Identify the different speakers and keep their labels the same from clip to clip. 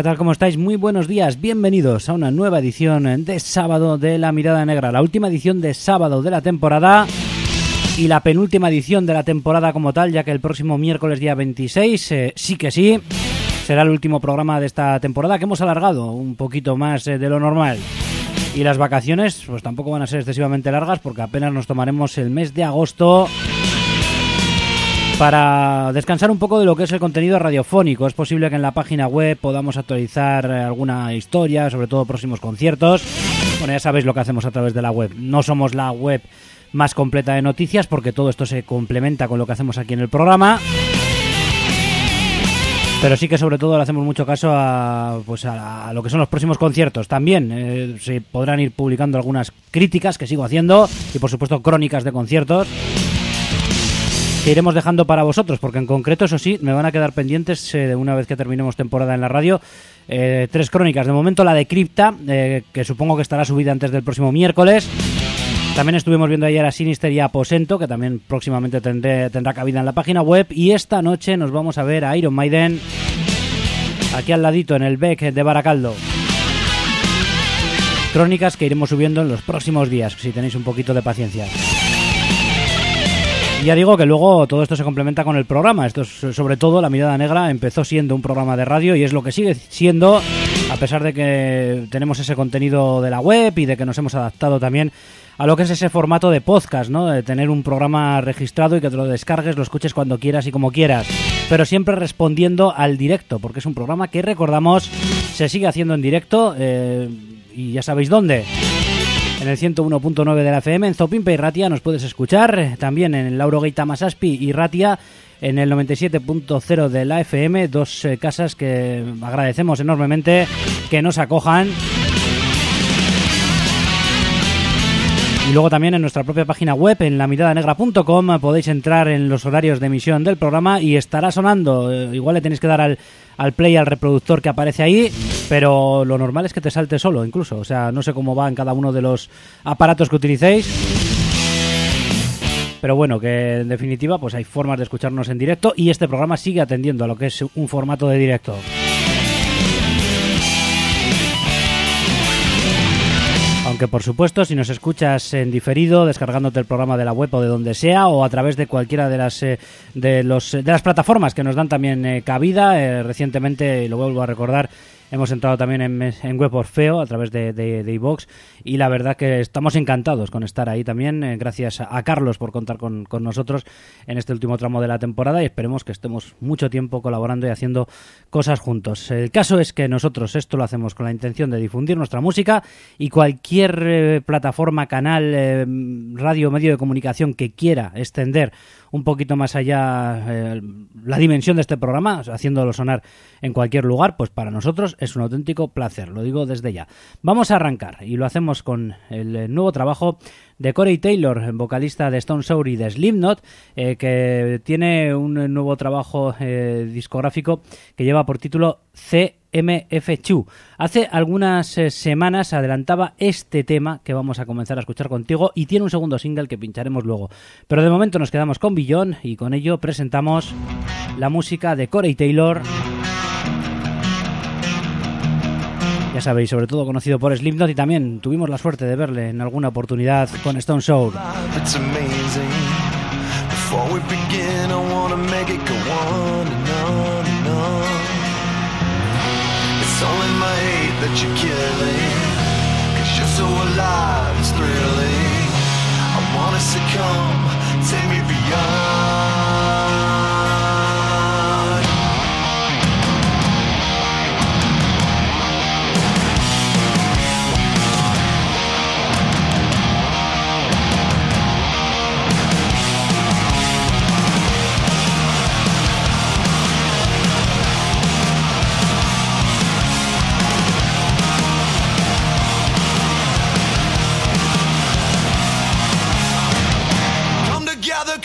Speaker 1: ¿qué tal? ¿Cómo estáis? Muy buenos días, bienvenidos a una nueva edición de sábado de La Mirada Negra, la última edición de sábado de la temporada y la penúltima edición de la temporada como tal, ya que el próximo miércoles día 26, eh, sí que sí, será el último programa de esta temporada que hemos alargado un poquito más eh, de lo normal. Y las vacaciones pues tampoco van a ser excesivamente largas porque apenas nos tomaremos el mes de agosto para descansar un poco de lo que es el contenido radiofónico. Es posible que en la página web podamos actualizar eh, alguna historia, sobre todo próximos conciertos. Bueno, ya sabéis lo que hacemos a través de la web. No somos la web más completa de noticias porque todo esto se complementa con lo que hacemos aquí en el programa. Pero sí que sobre todo le hacemos mucho caso a, pues a, lo que son los próximos conciertos. También eh, se podrán ir publicando algunas críticas que sigo haciendo y por supuesto crónicas de conciertos que iremos dejando para vosotros, porque en concreto, eso sí, me van a quedar pendientes eh, una vez que terminemos temporada en la radio. Eh, tres crónicas. De momento la de Cripta, eh, que supongo que estará subida antes del próximo miércoles. También estuvimos viendo ayer a Sinister y a Aposento, que también próximamente tendrá cabida en la página web. Y esta noche nos vamos a ver a Iron Maiden, aquí al ladito, en el Beck de Baracaldo. Crónicas que iremos subiendo en los próximos días, si tenéis un poquito de paciencia. Ya digo que luego todo esto se complementa con el programa. Esto es sobre todo La Mirada Negra empezó siendo un programa de radio y es lo que sigue siendo, a pesar de que tenemos ese contenido de la web y de que nos hemos adaptado también a lo que es ese formato de podcast, ¿no? De tener un programa registrado y que te lo descargues, lo escuches cuando quieras y como quieras. Pero siempre respondiendo al directo, porque es un programa que recordamos se sigue haciendo en directo eh, y ya sabéis dónde en el 101.9 de la FM, en Zopimpe y Ratia nos puedes escuchar, también en Lauro Gaita Masaspi y Ratia en el 97.0 de la FM, dos eh, casas que agradecemos enormemente que nos acojan. Y luego también en nuestra propia página web, en lamiradanegra.com, podéis entrar en los horarios de emisión del programa y estará sonando. Eh, igual le tenéis que dar al, al play, al reproductor que aparece ahí, pero lo normal es que te salte solo incluso. O sea, no sé cómo va en cada uno de los aparatos que utilicéis. Pero bueno, que en definitiva pues hay formas de escucharnos en directo y este programa sigue atendiendo a lo que es un formato de directo. Aunque por supuesto, si nos escuchas en diferido, descargándote el programa de la web o de donde sea, o a través de cualquiera de las eh, de los de las plataformas que nos dan también eh, cabida, eh, recientemente, lo vuelvo a recordar,
Speaker 2: hemos entrado también en, en Web Orfeo a través de, de, iVox y la verdad que estamos encantados con estar ahí también. Eh, gracias a, Carlos por contar con, con, nosotros en este último tramo de la temporada y esperemos que estemos mucho tiempo colaborando y haciendo cosas juntos. El caso es que nosotros esto lo hacemos con la intención de difundir nuestra música y cualquier eh, plataforma, canal, eh, radio, medio de comunicación que quiera extender un poquito más allá eh, la dimensión de este programa, haciéndolo sonar en cualquier lugar, pues para nosotros es un auténtico placer, lo digo desde ya. Vamos a arrancar y lo hacemos con el nuevo trabajo de Corey Taylor, vocalista de Stone Sour y de Slipknot, eh, que tiene un nuevo trabajo eh, discográfico que lleva por título CMF2. Hace algunas eh, semanas adelantaba este tema que vamos a comenzar a escuchar contigo y tiene un segundo single que pincharemos luego. Pero de momento nos quedamos con Billon y con ello presentamos la música de Corey Taylor. Ya sabéis, sobre todo conocido por Slipknot y también tuvimos la suerte de verle en alguna oportunidad con Stone Sour. that you're killing. Cause you're so alive, it's thrilling. I wanna succumb, take me beyond.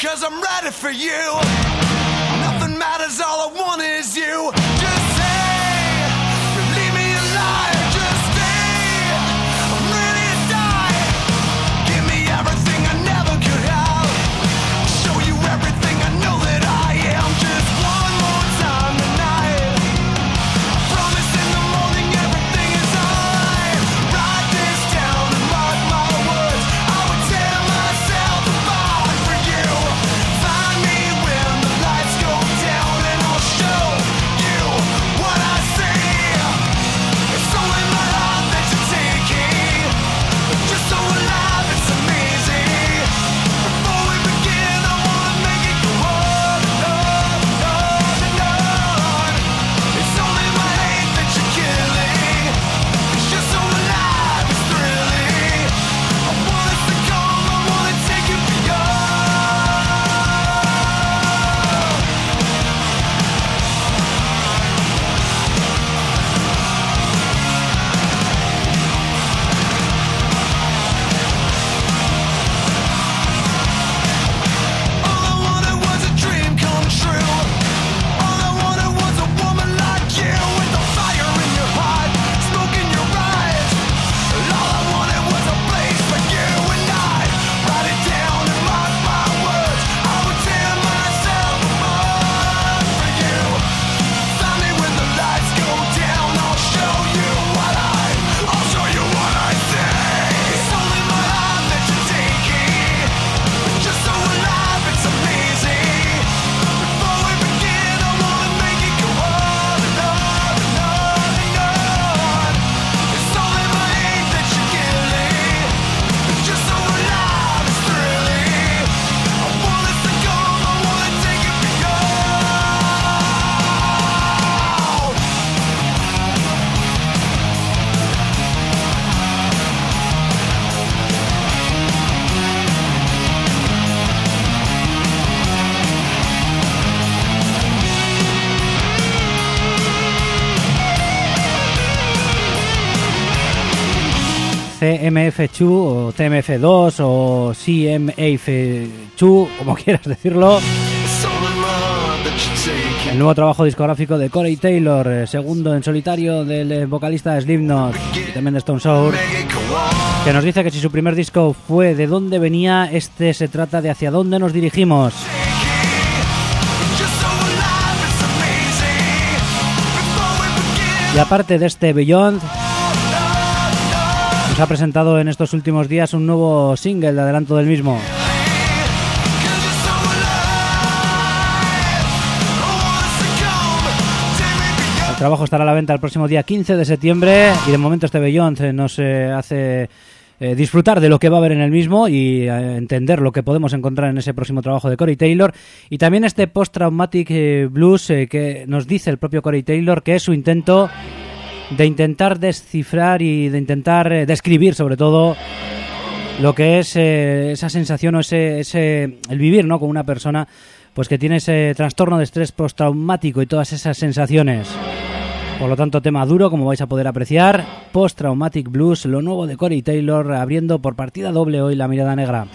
Speaker 2: Cause I'm ready for you. Nothing matters, all I want is you. CMF2 o TMF2 o CMF2, como quieras decirlo. El nuevo trabajo discográfico de Corey Taylor, eh, segundo en solitario del eh, vocalista Slipknot y también de Stone Sour, que nos dice que si su primer disco fue de dónde venía, este se trata de hacia dónde nos dirigimos. Y aparte de este Beyond, nos ha presentado en estos últimos días un nuevo single de adelanto del mismo.
Speaker 1: El trabajo estará a la venta el próximo día 15 de septiembre y de momento este Beyond nos hace eh, disfrutar de lo que va a haber en el mismo y eh, entender lo que podemos encontrar en ese próximo trabajo de Corey Taylor. Y también este post-traumatic eh, blues que nos dice el propio Corey Taylor que es su intento de intentar descifrar y de intentar describir sobre todo lo que es esa sensación o ese, ese el vivir ¿no? con una persona pues que tiene ese trastorno de estrés postraumático y todas esas sensaciones. Por lo tanto, tema duro, como vais a poder apreciar. Post Traumatic Blues, lo nuevo de Corey Taylor, abriendo por partida doble hoy la mirada negra.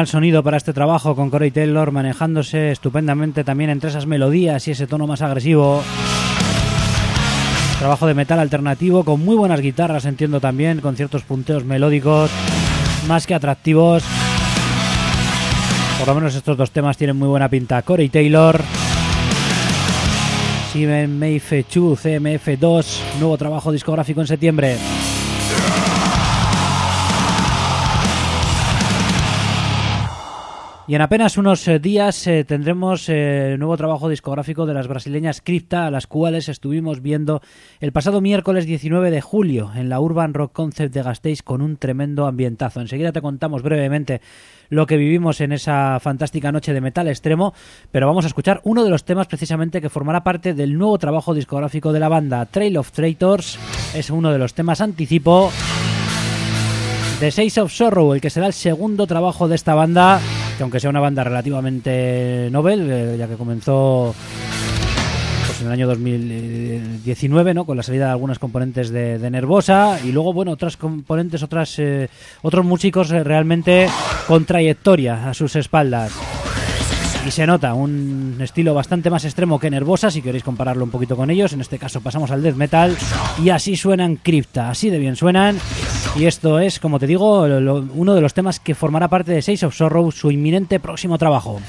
Speaker 1: Fenomenal sonido para este trabajo con Corey Taylor manejándose estupendamente también entre esas melodías y ese tono más agresivo. Trabajo de metal alternativo con muy buenas guitarras, entiendo también, con ciertos punteos melódicos más que atractivos. Por lo menos estos dos temas tienen muy buena pinta. Corey Taylor, Simen MF2, CMF2, nuevo trabajo discográfico en septiembre. Y en apenas unos eh, días eh, tendremos eh, nuevo trabajo discográfico de las brasileñas Crypta, a las cuales estuvimos viendo el pasado miércoles 19 de julio en la Urban Rock Concept de Gasteiz con un tremendo ambientazo. Enseguida te contamos brevemente lo que vivimos en esa fantástica noche de metal extremo, pero vamos a escuchar uno de los temas precisamente que formará parte del nuevo trabajo discográfico de la banda, Trail of Traitors. Es uno de los temas anticipo de Six of Sorrow, el que será el segundo trabajo de esta banda que aunque sea una banda relativamente novel, eh, ya que comenzó pues, en el año 2019, ¿no? Con la salida de algunas componentes de, Nervosa y luego, bueno, otras componentes, otras eh, otros músicos eh, realmente con trayectoria a sus espaldas. Y se nota un estilo bastante más extremo que Nervosa, si queréis compararlo un poquito con ellos. En este caso pasamos al death metal y así suenan Crypta, así de bien suenan. Y esto es, como te digo, uno de los temas que formará parte de Six of Sorrow, su inminente próximo trabajo.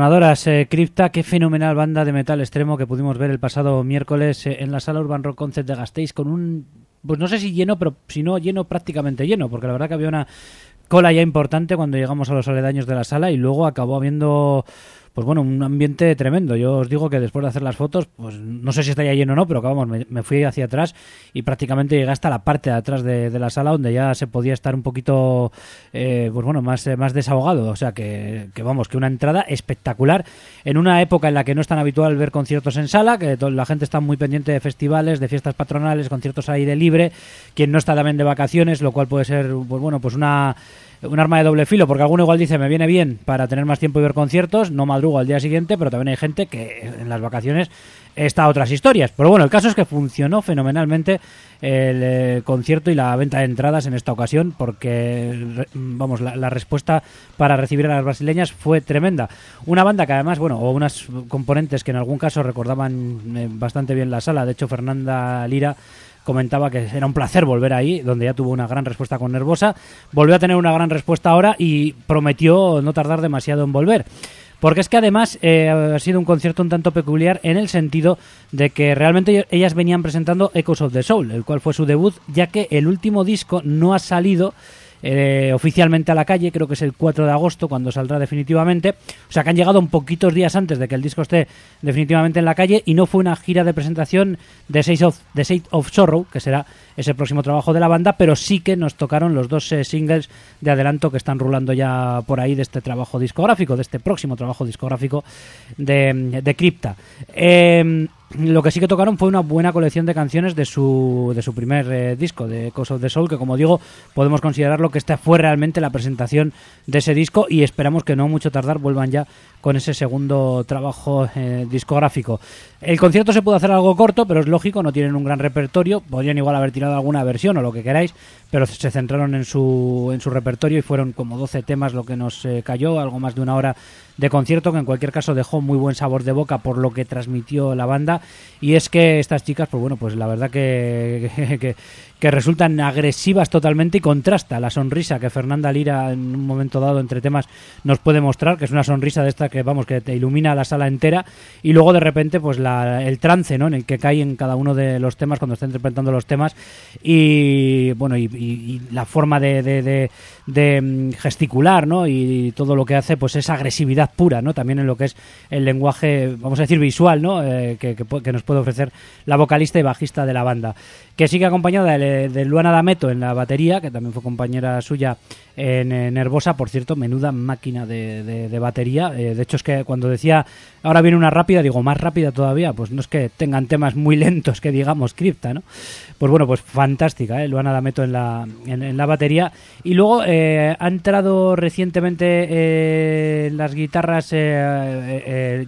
Speaker 1: Atronadoras, eh, qué fenomenal banda de metal extremo que pudimos ver el pasado miércoles eh, en la sala Urban Rock Concert de Gasteiz con un, pues no sé si lleno, pero si no lleno, prácticamente lleno, porque la verdad que había una cola ya importante cuando llegamos a los aledaños de la sala y luego acabó habiendo pues bueno, un ambiente tremendo. Yo os digo que después de hacer las fotos, pues no sé si está ya lleno o no, pero vamos, me, fui hacia atrás y prácticamente llegué hasta la parte de atrás de, la sala donde ya se podía estar un poquito, eh, pues bueno, más, más desahogado. O sea que, que, vamos, que una entrada espectacular en una época en la que no es tan habitual ver conciertos en sala, que la gente está muy pendiente de festivales, de fiestas patronales, conciertos al aire libre, quien no está también de vacaciones, lo cual puede ser, pues bueno, pues una un arma de doble filo, porque alguno igual dice me viene bien para tener más tiempo y ver conciertos, no madrugo al día siguiente, pero también hay gente que en las vacaciones está a otras historias. Pero bueno, el caso es que funcionó fenomenalmente el eh, concierto y la venta de entradas en esta ocasión, porque vamos, la, respuesta para recibir a las brasileñas fue tremenda. Una banda que además, bueno, o unas componentes que en algún caso recordaban eh, bastante bien la sala, de hecho Fernanda Lira comentaba que era un placer volver ahí, donde ya tuvo una gran respuesta con Nervosa. Volvió a tener una gran respuesta ahora y prometió no tardar demasiado en volver. Porque es que además eh, ha sido un concierto un tanto peculiar en el sentido de que realmente ellas venían presentando Echoes of the Soul, el cual fue su debut, ya que el último disco no ha salido eh, oficialmente a la calle, creo que es el 4 de agosto cuando saldrá definitivamente. O sea que han llegado un poquitos días antes de que el disco esté definitivamente en la calle y no fue una gira de presentación de State of, Sorrow, que será ese próximo trabajo de la banda, pero sí que nos tocaron los dos eh, singles de adelanto que están rulando ya por ahí de este trabajo discográfico, de este próximo trabajo discográfico de, de Crypta. Eh, lo que sí que tocaron fue una buena colección de canciones de su, de su primer eh, disco, de Cause of the Soul, que como digo, podemos considerarlo que esta fue realmente la presentación de ese disco y esperamos que no mucho tardar vuelvan ya con ese segundo trabajo eh, discográfico. El concierto se pudo hacer algo corto, pero es lógico, no tienen un gran repertorio, podrían igual haber tirado alguna versión o lo que queráis, pero se centraron en su, en su repertorio y fueron como 12 temas lo que nos eh, cayó, algo más de una hora de concierto que en cualquier caso dejó muy buen sabor de boca por lo que transmitió la banda y es que estas chicas pues bueno pues la verdad que, que, que resultan agresivas totalmente y contrasta la sonrisa que Fernanda Lira en un momento dado entre temas nos puede mostrar, que es una sonrisa de esta que vamos que te ilumina la sala entera y luego de repente pues la, el trance ¿no? en el que cae en cada uno de los temas cuando está interpretando los temas y bueno y, la forma de, de, mm, gesticular ¿no? y todo lo que hace pues es agresividad pura ¿no? también en lo que es el lenguaje vamos a decir visual ¿no? Eh, que, que, nos puede ofrecer la vocalista y bajista de la banda que sigue acompañada de, Luana D'Ameto en la batería, que también fue compañera suya en, Nervosa, por cierto, menuda máquina de, batería. Eh, de hecho, es que cuando decía ahora viene una rápida, digo, más rápida todavía, pues no es que tengan temas muy lentos que digamos cripta, ¿no? Pues bueno, pues fantástica, ¿eh? Luana D'Ameto en la, en, la batería. Y luego eh, ha entrado recientemente eh, las guitarras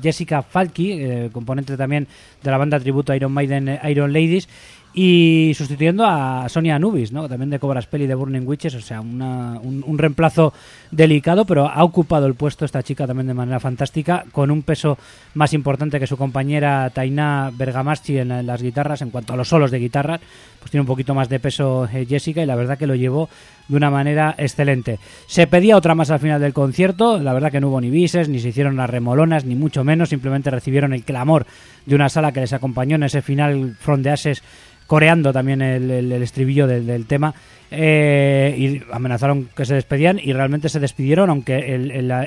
Speaker 1: Jessica Falky, componente también de la banda tributo Iron Maiden Iron Ladies y sustituyendo a Sonia Anubis, ¿no? también de Cobras Peli de Burning Witches, o sea, un, reemplazo delicado, pero ha ocupado el puesto esta chica también de manera fantástica, con un peso más importante que su compañera Taina Bergamaschi en, las guitarras, en cuanto a los solos de guitarra, pues tiene un poquito más de peso eh, Jessica y la verdad que lo llevó de una manera excelente. Se pedía otra más al final del concierto, la verdad que no hubo ni bises, ni se hicieron las remolonas, ni mucho menos, simplemente recibieron el clamor de una sala que les acompañó en ese final front de ases coreando también el, estribillo del, tema eh, y amenazaron que se despedían y realmente se despidieron aunque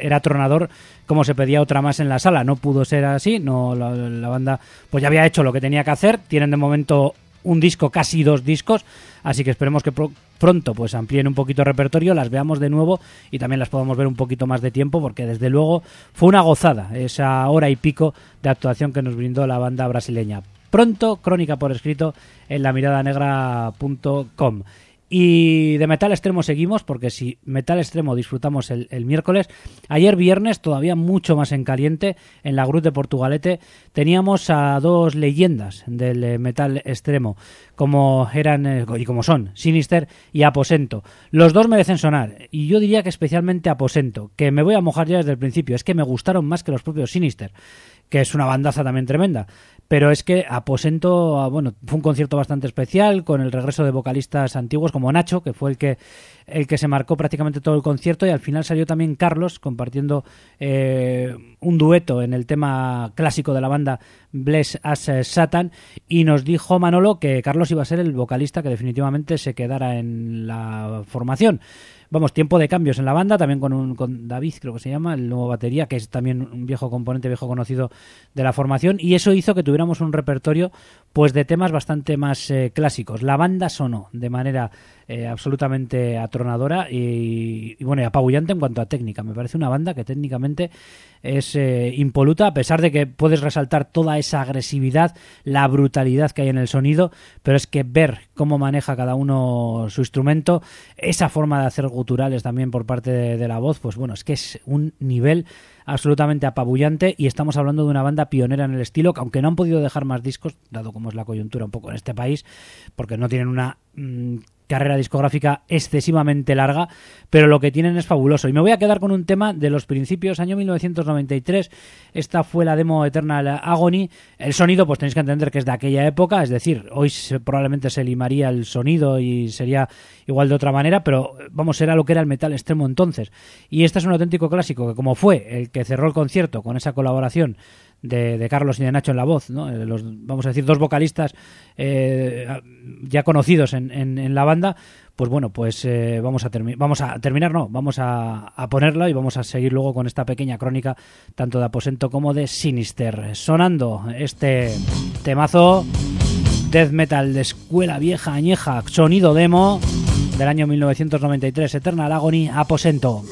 Speaker 1: era tronador como se pedía otra más en la sala no pudo ser así no la, banda pues ya había hecho lo que tenía que hacer tienen de momento un disco casi dos discos así que esperemos que pronto pues amplíen un poquito el repertorio las veamos de nuevo y también las podamos ver un poquito más de tiempo porque desde luego fue una gozada esa hora y pico de actuación que nos brindó la banda brasileña. Pronto, crónica por escrito en la negra.com Y de metal extremo seguimos, porque si metal extremo disfrutamos el, miércoles, ayer viernes, todavía mucho más en caliente, en la Cruz de Portugalete, teníamos a dos leyendas del eh, metal extremo, como eran eh, y como son Sinister y Aposento. Los dos merecen sonar, y yo diría que especialmente Aposento, que me voy a mojar ya desde el principio, es que me gustaron más que los propios Sinister que es una bandaza también tremenda. pero es que Aposento, ah, bueno, fue un concierto bastante especial con el regreso de vocalistas antiguos como Nacho, que fue el que el que se marcó prácticamente todo el concierto y al final salió también Carlos compartiendo eh, un dueto en el tema clásico de la banda Bless as Satan y nos dijo Manolo que Carlos iba a ser el vocalista que definitivamente se quedara en la formación vamos, tiempo de cambios en la banda, también con, un, con David, creo que se llama, el nuevo batería, que es también un viejo componente, viejo conocido de la formación, y eso hizo que tuviéramos un repertorio pues de temas bastante más eh, clásicos. La banda sonó de manera eh, absolutamente atronadora y, bueno, y apabullante en cuanto a técnica. Me parece una banda que técnicamente es eh, impoluta, a pesar de que puedes resaltar toda esa agresividad, la brutalidad que hay en el sonido, pero es que ver cómo maneja cada uno su instrumento, esa forma de hacer guturales también por parte de, la voz, pues bueno, es que es un nivel absolutamente apabullante y estamos hablando de una banda pionera en el estilo, que aunque no han podido dejar más discos, dado como es la coyuntura un poco en este país, porque no tienen una mm, carrera discográfica excesivamente larga, pero lo que tienen es fabuloso. Y me voy a quedar con un tema de los principios, año 1993. Esta fue la demo Eternal Agony. El sonido, pues tenéis que entender que es de aquella época, es decir, hoy probablemente se limaría el sonido y sería igual de otra manera, pero vamos, era lo que era el metal extremo entonces. Y este es un auténtico clásico que, como fue el que cerró el concierto con esa colaboración de, Carlos y de Nacho en la voz, ¿no? Eh, los, vamos a decir, dos vocalistas eh, ya conocidos en, en, la banda, pues bueno, pues eh, vamos, a vamos a terminar, no, vamos a, a ponerlo y vamos a seguir luego con esta pequeña crónica, tanto de Aposento como de Sinister. Sonando este temazo, death metal de escuela vieja, añeja, sonido demo del año 1993, Eternal Agony, Aposento.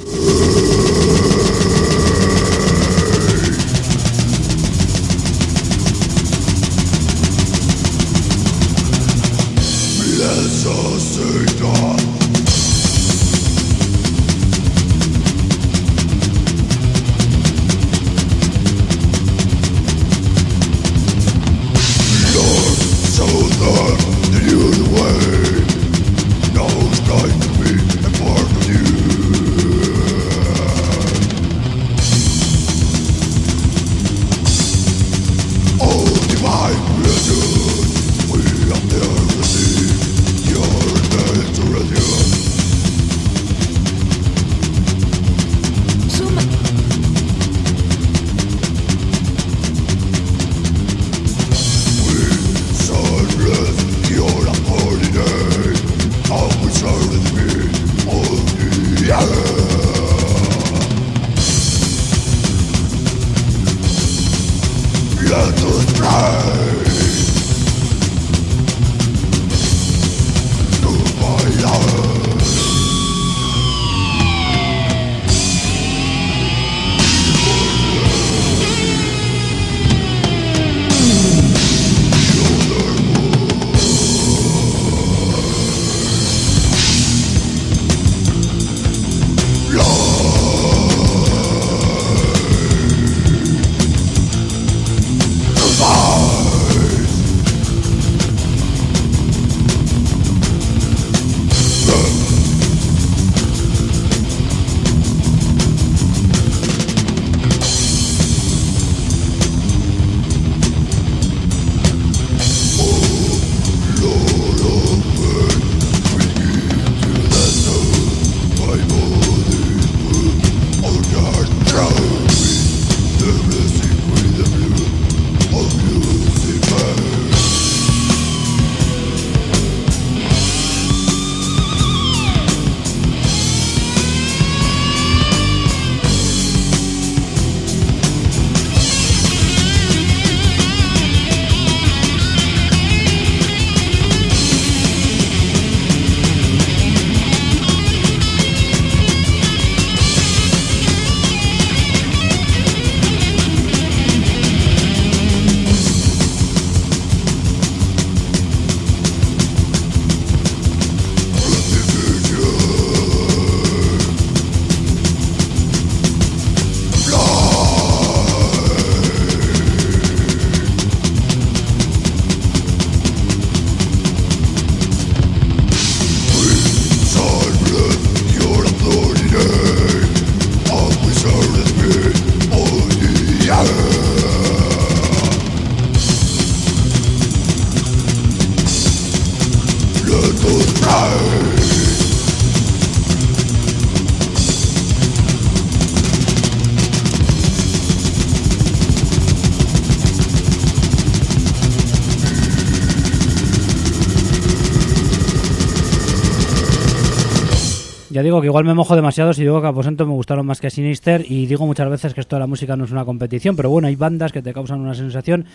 Speaker 1: Que igual me mojo demasiado si digo que Aposento me gustaron más que Sinister y digo muchas veces que esto de la música no es una competición, pero bueno, hay bandas que te causan una sensación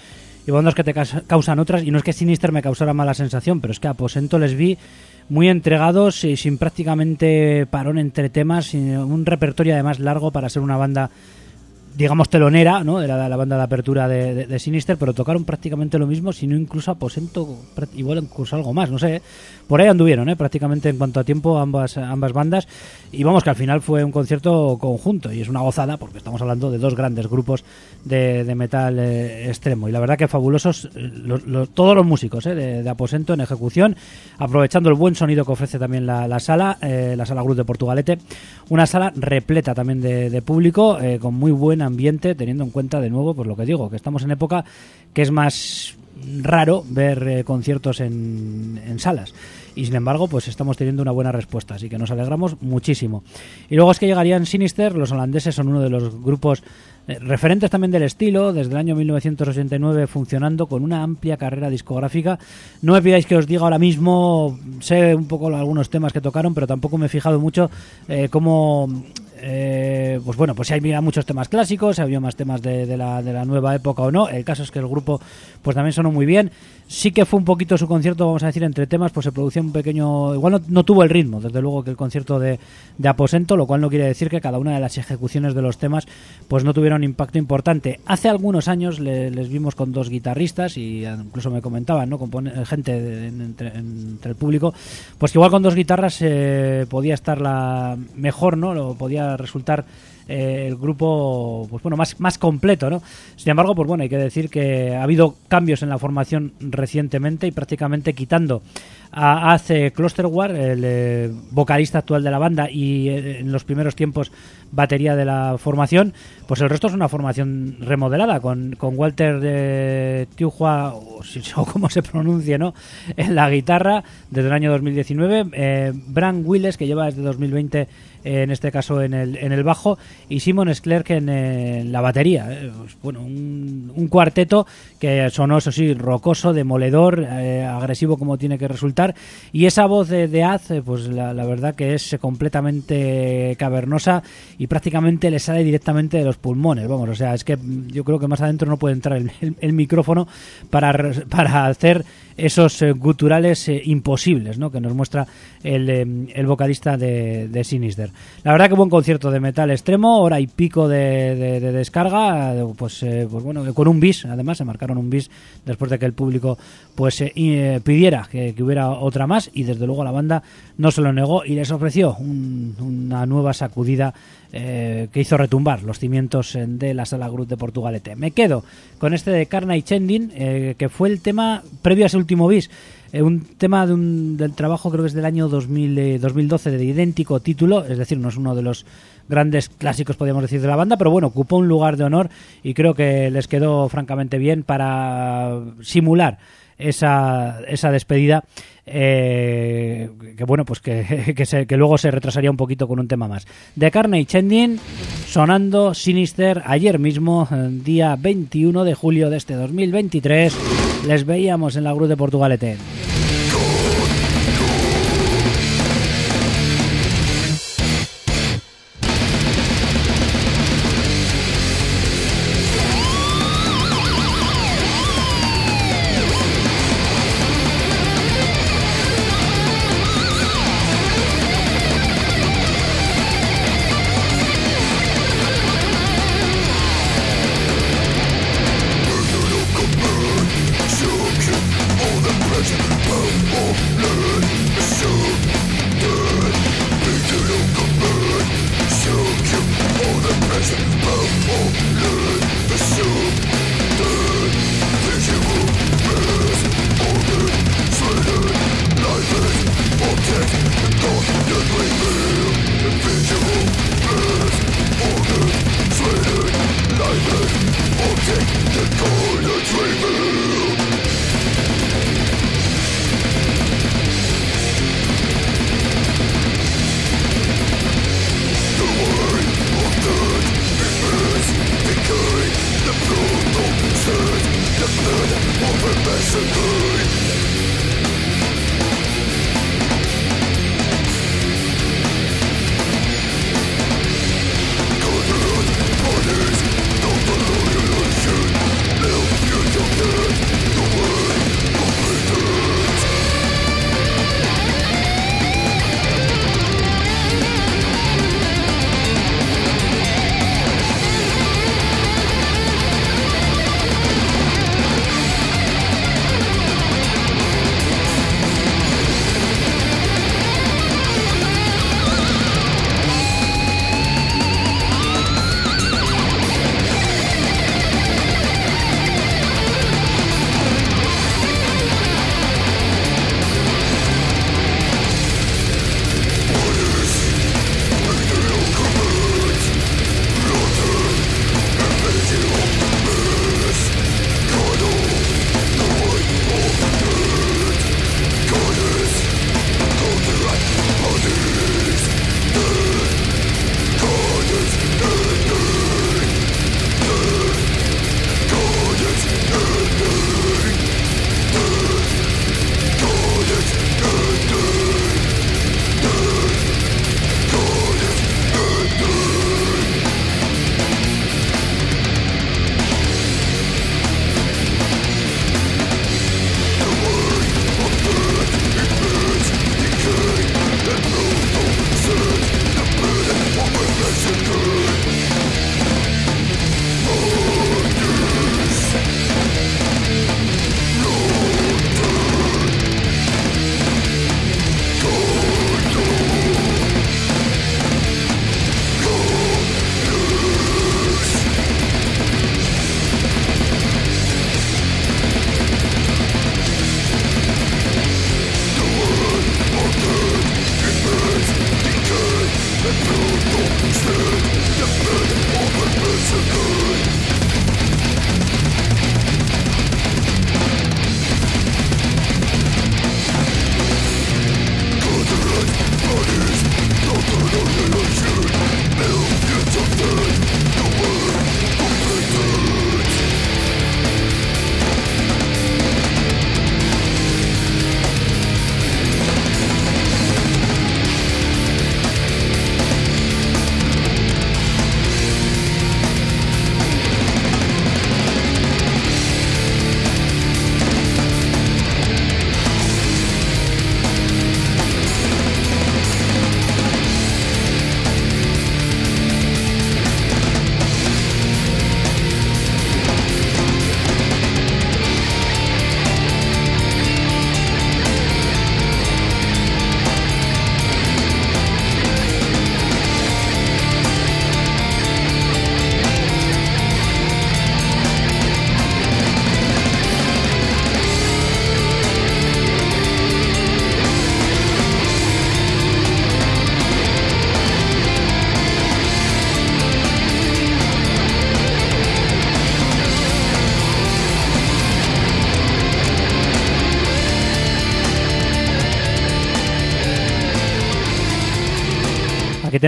Speaker 1: y bandas que te causan otras y no es que Sinister me causara mala sensación, pero es que Aposento les vi muy entregados y sin prácticamente parón entre temas, sin un repertorio además largo para ser una banda digamos, telonera, ¿no? Era la, banda de apertura de, Sinister, pero tocaron prácticamente lo mismo, sino incluso aposento, igual incluso algo más, no sé. Por ahí anduvieron, ¿eh? Prácticamente en cuanto a tiempo ambas, ambas bandas. Y vamos, que al final fue un concierto conjunto y es una gozada porque estamos hablando de dos grandes grupos de, metal eh, extremo. Y la verdad que fabulosos eh, todos los músicos ¿eh? de, aposento en ejecución, aprovechando el buen sonido que ofrece también la, sala, la sala Cruz de Portugalete. Una sala repleta también de público, con muy buena ambiente, teniendo en cuenta de nuevo, pues lo que digo, que estamos en época que es más raro ver eh, conciertos en, en, salas. Y sin embargo pues estamos teniendo una buena respuesta así que nos alegramos muchísimo. Y luego es que llegarían Sinister los holandeses son uno de los grupos eh, referentes también del estilo desde el año 1989 funcionando con una amplia carrera discográfica. No me pidáis que os diga ahora mismo sé un poco algunos temas que tocaron pero tampoco me he fijado mucho eh, cómo eh, pues bueno, pues si hay muchos temas clásicos, había más temas de, la, de la nueva época o no. El caso es que el grupo pues también sonó muy bien. Sí que fue un poquito su concierto, vamos a decir, entre temas, pues se producía un pequeño... Igual no, tuvo el ritmo, desde luego, que el concierto de, de, Aposento, lo cual no quiere decir que cada una de las ejecuciones de los temas pues no tuviera un impacto importante. Hace algunos años les vimos con dos guitarristas y incluso me comentaban, ¿no? gente entre, el público, pues que igual con dos guitarras eh, podía estar la mejor, ¿no? Lo podía resultar eh, el grupo pues bueno más, más completo ¿no? sin embargo pues bueno hay que decir que ha habido cambios en la formación recientemente y prácticamente quitando a Ace Clusterwar el eh, vocalista actual de la banda y eh, en los primeros tiempos batería de la formación pues el resto es una formación remodelada con, con Walter de Tijuana o, o como se pronuncie ¿no? en la guitarra desde el año 2019 eh, Bran Willes que lleva desde 2020 en este caso en el, en el bajo, y Simon Sklerk en, la batería. Eh, pues, bueno, un, cuarteto que sonó, eso sí, rocoso, demoledor, eh, agresivo como tiene que resultar, y esa voz de, de Az, eh, pues la, verdad que es completamente cavernosa y prácticamente le sale directamente de los pulmones, vamos, o sea, es que yo creo que más adentro no puede entrar el, el micrófono para, para hacer esos eh, guturales eh, imposibles ¿no? que nos muestra el, eh, el vocalista de, de, Sinister. La verdad que buen concierto de metal extremo, hora y pico de, de, descarga, pues, pues bueno, con un bis, además se marcaron un bis después de que el público pues pidiera que, hubiera otra más y desde luego la banda no se lo negó y les ofreció una nueva sacudida que hizo retumbar los cimientos de la sala Cruz de Portugalete. Me quedo con este de Carnage Chendin, que fue el tema previo a ese último bis. Eh, un tema de un, del trabajo, creo que es del año 2000, 2012, eh, de idéntico título, es decir, no es uno de los grandes clásicos, podríamos decir, de la banda, pero bueno, ocupó un lugar de honor y creo que les quedó francamente bien para simular esa, esa despedida eh, que bueno pues que, que, que, luego se retrasaría un poquito con un tema más de Carnage Ending sonando Sinister ayer mismo día 21 de julio de este 2023 les veíamos en la Cruz de Portugalete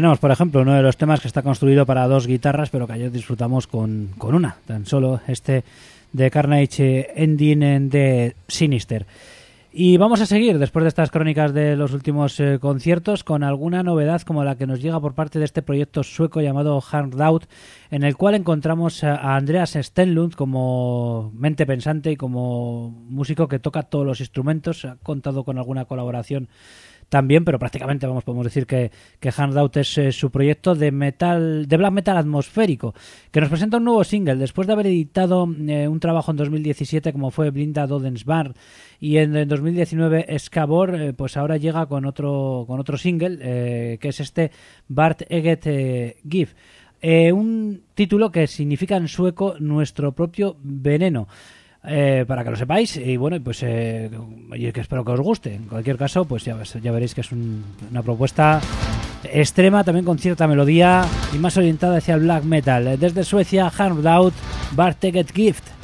Speaker 1: tenemos, por ejemplo, uno de los temas que está construido para dos guitarras, pero que ayer disfrutamos con, con una, tan solo este de Carnage Ending de Sinister. Y vamos a seguir, después de estas crónicas de los últimos eh, conciertos, con alguna novedad como la que nos llega por parte de este proyecto sueco llamado Hard Out, en el cual encontramos a Andreas Stenlund como mente pensante y como músico que toca todos los instrumentos. Ha contado con alguna colaboración también, pero prácticamente vamos podemos decir que, que Handout es eh, su proyecto de metal, de black metal atmosférico, que nos presenta un nuevo single después de haber editado eh, un trabajo en 2017 como fue Blinda Dodensbar y en, 2019 Scabor, eh, pues ahora llega con otro con otro single que es este Bart Eget Give. un título que significa en sueco nuestro propio veneno. Eh, para que lo sepáis. Y bueno, pues eh, que espero que os guste. En cualquier caso, pues ya, veréis que es una propuesta extrema, también con cierta melodía y más orientada hacia el black metal. Desde Suecia, Hard Out, Bar Ticket Gift.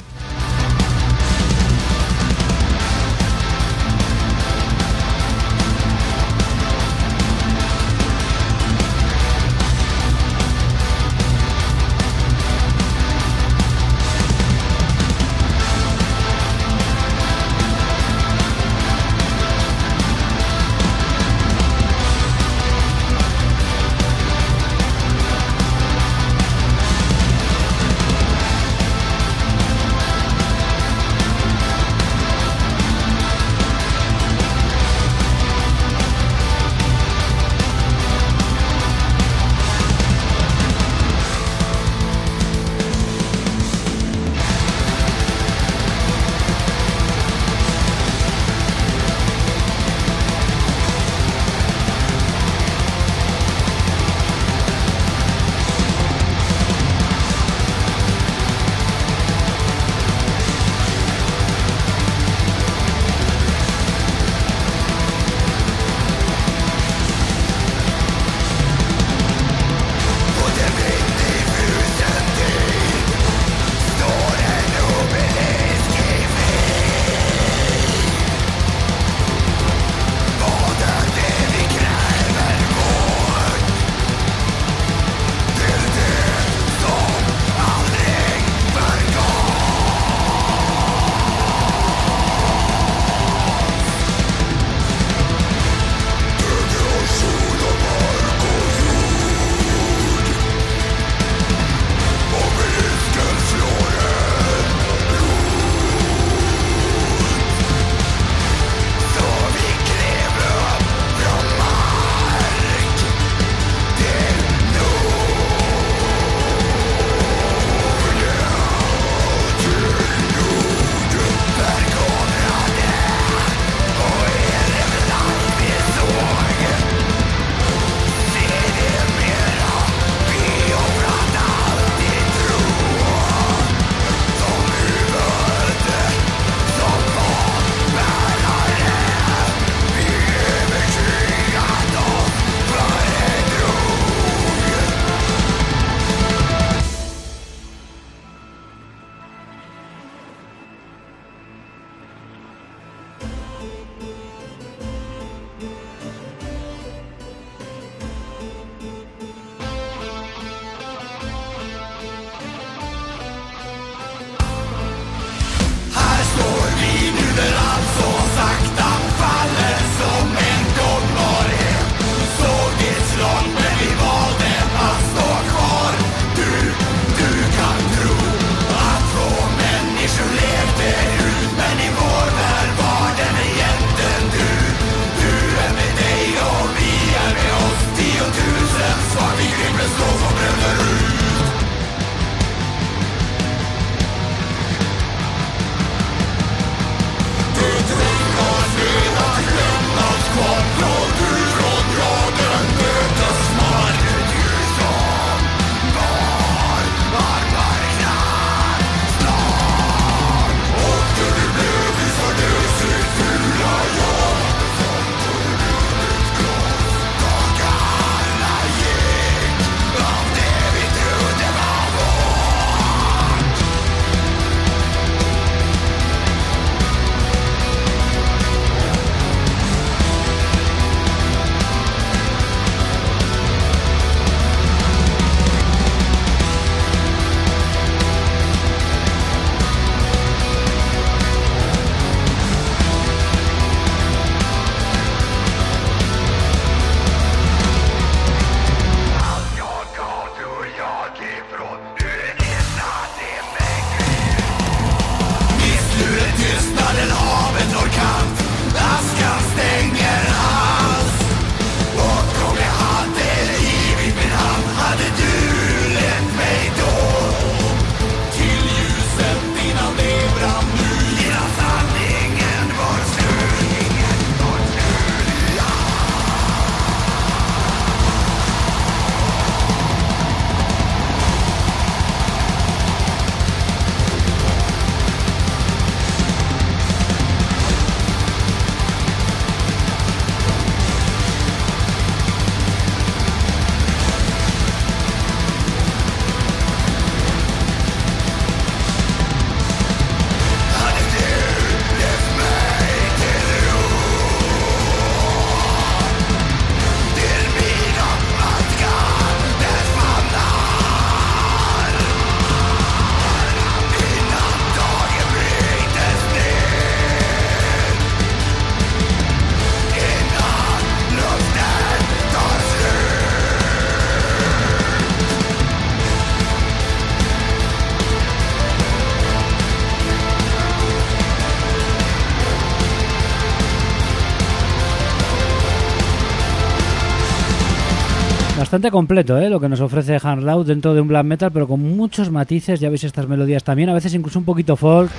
Speaker 1: Bastante completo, ¿eh? Lo que nos ofrece Handraut dentro de un black metal, pero con muchos matices. Ya veis estas melodías también, a veces incluso un poquito folk.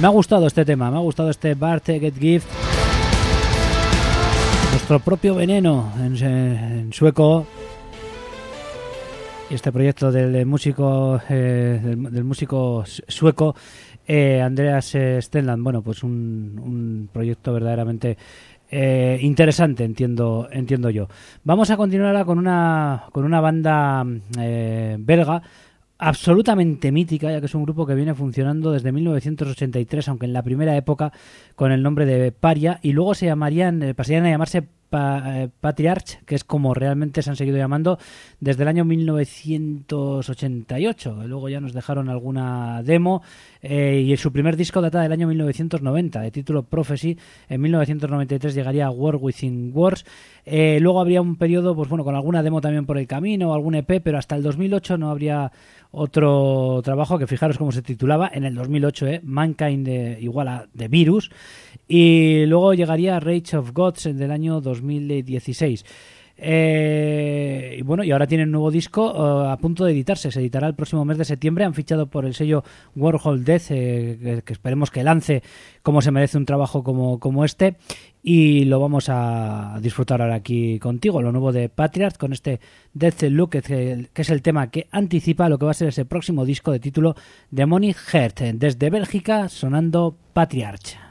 Speaker 1: me ha gustado este tema, me ha gustado este Bart Get Gift. Nuestro propio veneno en, sueco. Y este proyecto del músico, eh, del, músico sueco eh, Andreas Stenland. Bueno, pues un proyecto verdaderamente eh, interesante, entiendo, entiendo yo. Vamos a continuar ahora con una, con una banda eh, belga absolutamente mítica, ya que es un grupo que viene funcionando desde 1983, aunque en la primera época con el nombre de Paria, y luego se llamarían, eh, pasarían a llamarse eh, Patriarch, que es como realmente se han seguido llamando desde el año 1988. Luego ya nos dejaron alguna demo eh, y su primer disco data del año 1990, de título Prophecy. En 1993 llegaría War Within Wars. Eh, luego habría un periodo, pues bueno, con alguna demo también por el camino, algún EP, pero hasta el 2008 no habría otro trabajo que fijaros cómo se titulaba en el 2008, ¿eh? Mankind igual a The Virus. Y luego llegaría Rage of Gods del año 2016. Eh, y bueno, y ahora tienen un nuevo disco eh, a punto de editarse. Se editará el próximo mes de septiembre. Han fichado por el sello Warhol Death, eh, que, esperemos que lance como se merece un trabajo como, como este. Y lo vamos a disfrutar ahora aquí contigo, lo nuevo de Patriarch, con este Death Look, que, es el tema que anticipa lo que va a ser ese próximo disco de título Demonic Heart. Desde Bélgica, sonando Patriarch.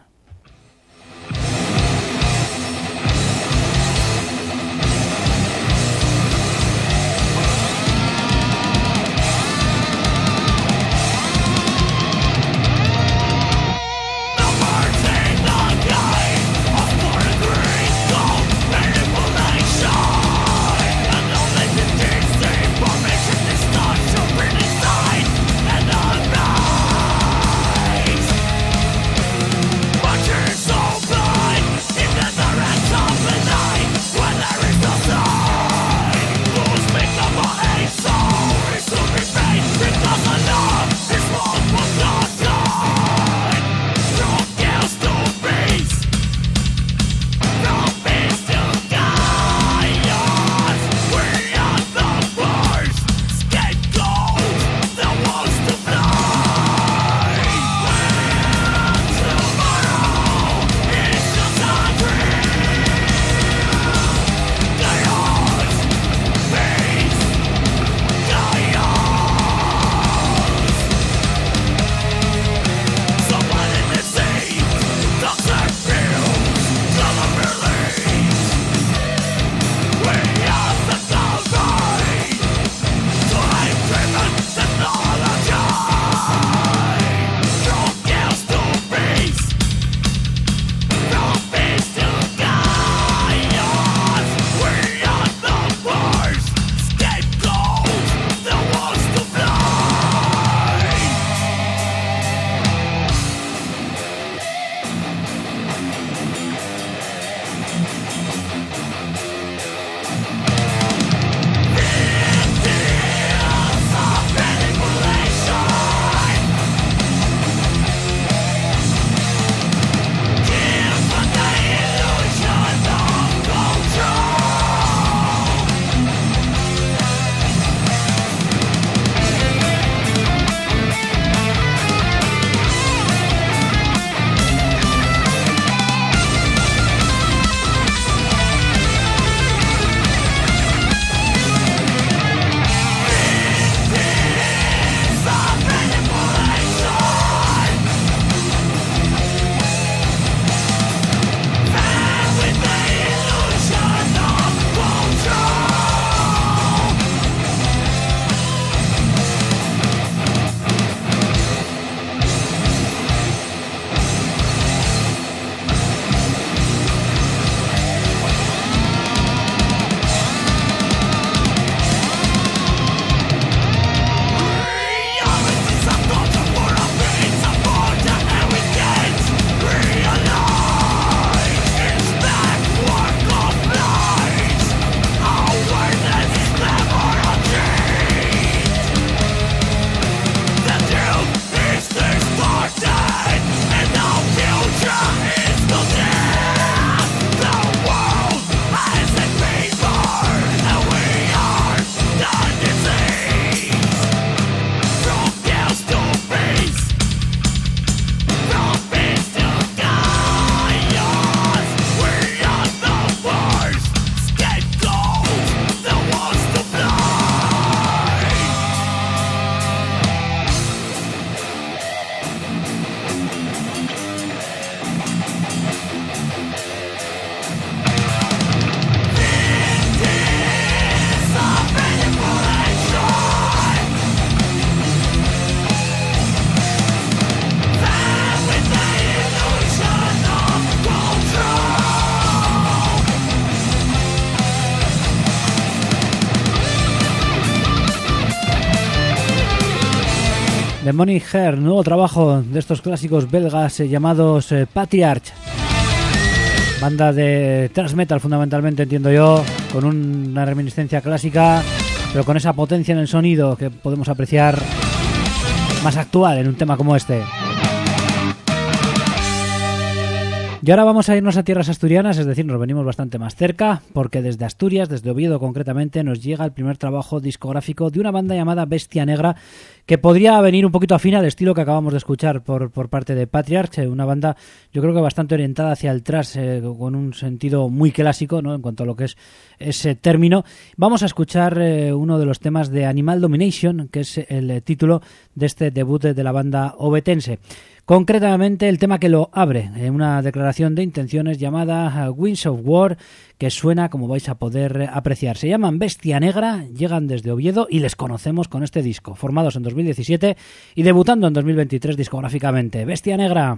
Speaker 1: Money Hair, nuevo trabajo de estos clásicos belgas eh, llamados eh, Patriarch. Banda de thrash metal fundamentalmente, entiendo yo, con una reminiscencia clásica, pero con esa potencia en el sonido que podemos apreciar más actual en un tema como este. Y ahora vamos a irnos a tierras asturianas, es decir, nos venimos bastante más cerca, porque desde Asturias, desde Oviedo concretamente, nos llega el primer trabajo discográfico de una banda llamada Bestia Negra, que podría venir un poquito afín al estilo que acabamos de escuchar por, por parte de Patriarch, eh, una banda yo creo que bastante orientada hacia el trash, eh, con un sentido muy clásico ¿no? en cuanto a lo que es ese término. Vamos a escuchar eh, uno de los temas de Animal Domination, que es el título de este debut de la banda obetense. Concretamente el tema que lo abre, en una declaración de intenciones llamada Winds of War, que suena como vais a poder apreciar. Se llaman Bestia Negra, llegan desde Oviedo y les conocemos con este disco, formados en 2017 y debutando en 2023 discográficamente. Bestia Negra.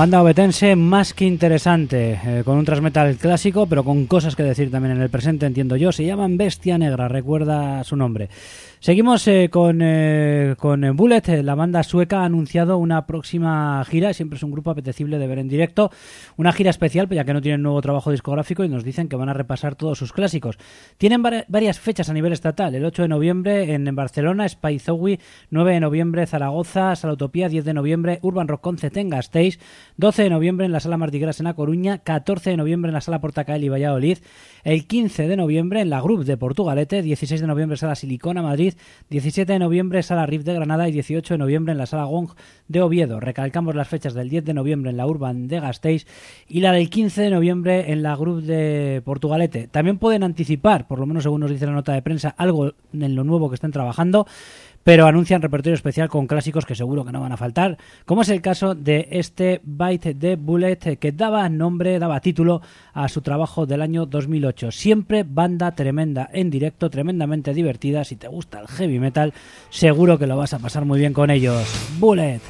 Speaker 1: Banda obetense más que interesante, eh, con un transmetal clásico, pero con cosas que decir también en el presente, entiendo yo. Se llaman Bestia Negra, recuerda su nombre. Seguimos eh, con, eh, con eh, Bullet. La banda sueca ha anunciado una próxima gira. Siempre es un grupo apetecible de ver en directo. Una gira especial, ya que no tienen nuevo trabajo discográfico y nos dicen que van a repasar todos sus clásicos. Tienen varias fechas a nivel estatal. El 8 de noviembre en, Barcelona, Spaizowi. 9 de noviembre Zaragoza, Salutopía. 10 de noviembre Urban Rock Concert en Gasteiz. 12 de noviembre en la Sala Martigras en La Coruña. 14 de noviembre en la Sala Portacael y Valladolid. El 15 de noviembre en la Group de Portugalete. 16 de noviembre Sala Silicona Madrid. 17 de noviembre Sala Riff de Granada y 18 de noviembre en la Sala Gong de Oviedo. Recalcamos las fechas del 10 de noviembre en la Urban de Gasteiz y la del 15 de noviembre en la Group de Portugalete. También pueden anticipar, por lo menos según nos dice la nota de prensa, algo en lo nuevo que estén trabajando pero anuncian repertorio especial con clásicos que seguro que no van a faltar, como es el caso de este Byte de Bullet que daba nombre, daba título a su trabajo del año 2008. Siempre banda tremenda en directo, tremendamente divertida. Si te gusta el heavy metal, seguro que lo vas a pasar muy bien con ellos. Bullet.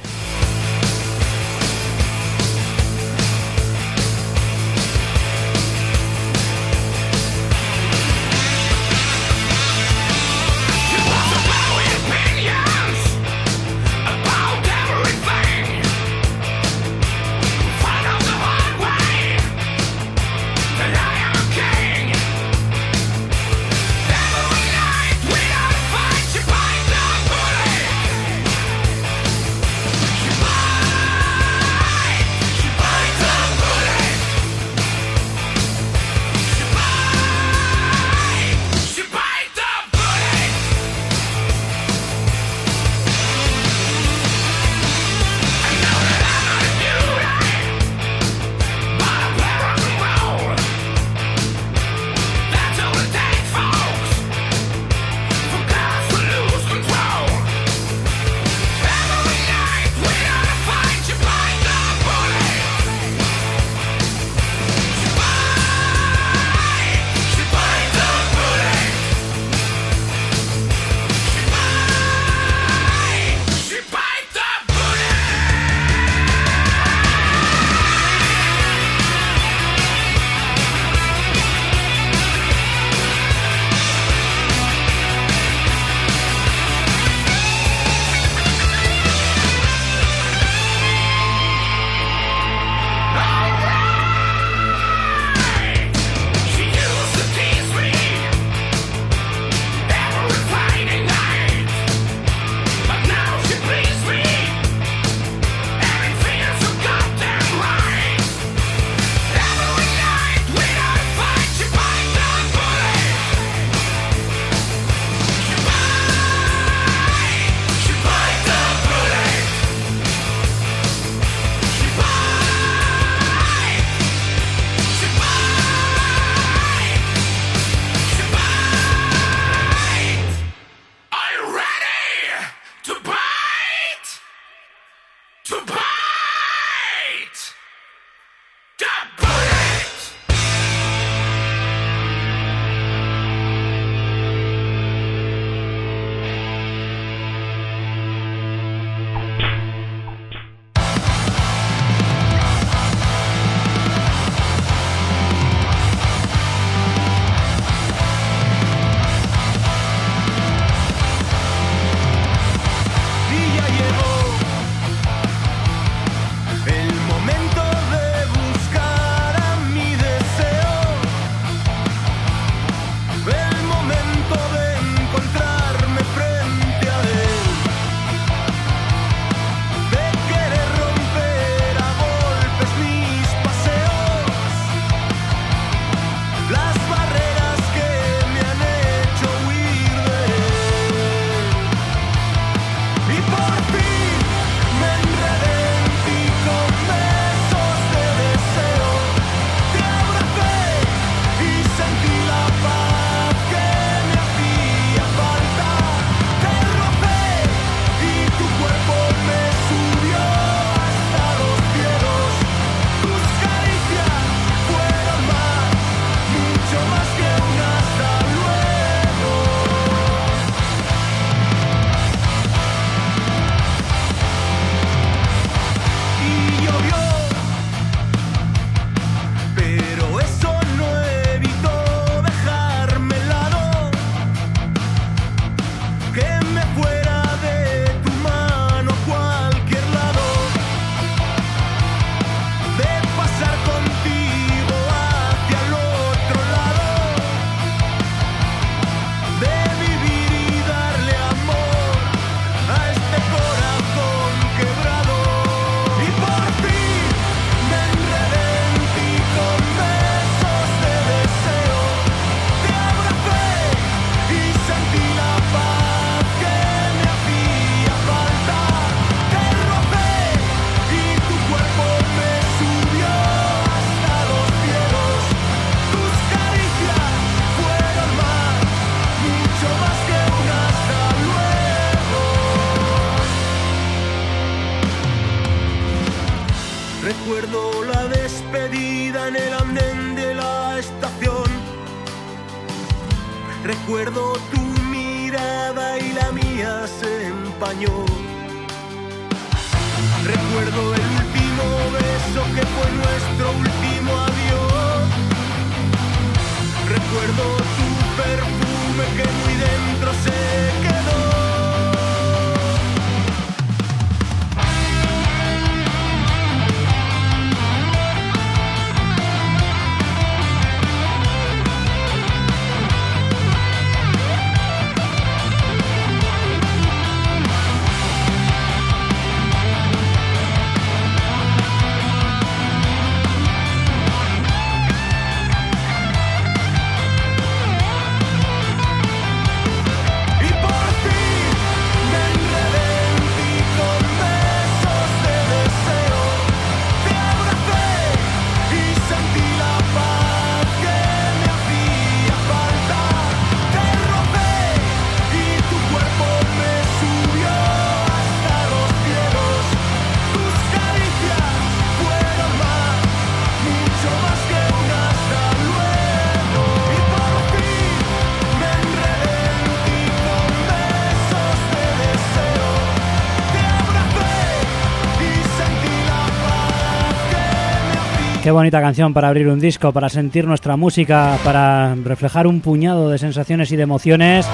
Speaker 1: Qué bonita canción para abrir un disco, para sentir nuestra música, para reflejar un puñado de sensaciones y de emociones.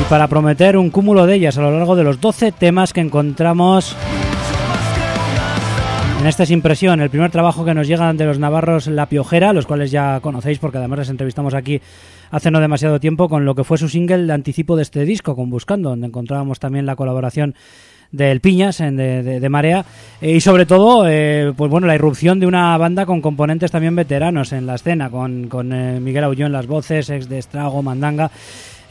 Speaker 1: Y para prometer un cúmulo de ellas a lo largo de los 12 temas que encontramos en este es Impresión, el primer trabajo que nos llega de los navarros La Piojera, los cuales ya conocéis porque además les entrevistamos aquí hace no demasiado tiempo con lo que fue su single de anticipo de este disco, con Buscando, donde encontrábamos también la colaboración del Piñas en de, de- Marea eh, y sobre todo eh, pues bueno la irrupción de una banda con componentes también veteranos en la escena con, con eh, Miguel Aulló en las voces ex de Estrago Mandanga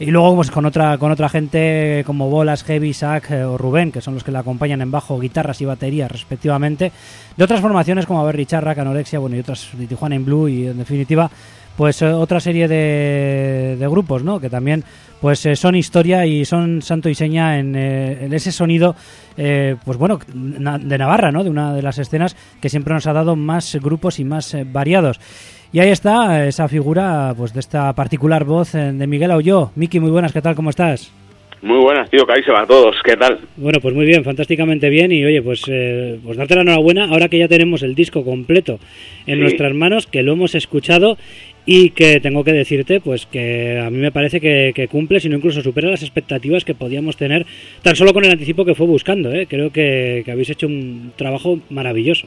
Speaker 1: y luego pues con otra con otra gente como Bolas Heavy Sack eh, o Rubén que son los que la acompañan en bajo guitarras y baterías respectivamente de otras formaciones como Berry Charra Canorexia bueno y otras de Tijuana in Blue y en definitiva pues eh, otra serie de, de grupos, ¿no? Que también pues eh, son historia y son santo y seña en, eh, en ese sonido, eh, pues bueno, na- de Navarra, ¿no? De una de las escenas que siempre nos ha dado más grupos y más eh, variados. Y ahí está esa figura, pues de esta particular voz eh, de Miguel Aulló. Miki, muy buenas, ¿qué tal? ¿Cómo estás?
Speaker 3: Muy buenas, tío, que ahí se va a todos. ¿Qué tal?
Speaker 1: Bueno, pues muy bien, fantásticamente bien y oye, pues, eh, pues darte la enhorabuena ahora que ya tenemos el disco completo en
Speaker 3: Sí.
Speaker 1: nuestras manos, que lo hemos escuchado y que tengo que decirte pues que a mí me parece que, cumple, sino incluso supera las expectativas que podíamos tener tan solo con el anticipo que fue buscando. ¿eh? Creo que, habéis hecho un trabajo maravilloso.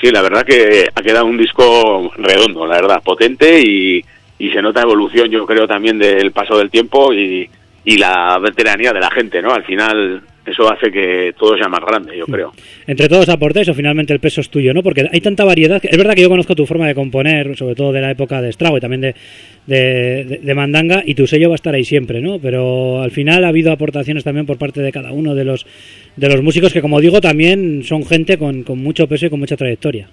Speaker 3: Sí, la verdad que ha quedado un disco redondo, la verdad, potente y, se nota evolución, yo creo, también del paso del tiempo y la veteranía de la gente, ¿no? Al final eso hace que todo sea más grande, yo creo.
Speaker 1: Entre todos aportáis o finalmente el peso es tuyo, ¿no? Porque hay tanta variedad. que- Es verdad que yo conozco tu forma de componer, sobre todo de la época de Estrago y también de, de, de- de Mandanga, y tu sello va a estar ahí siempre, ¿no? Pero al final ha habido aportaciones también por parte de cada uno de los, de los músicos que, como digo, también son gente con, con mucho peso y con mucha trayectoria.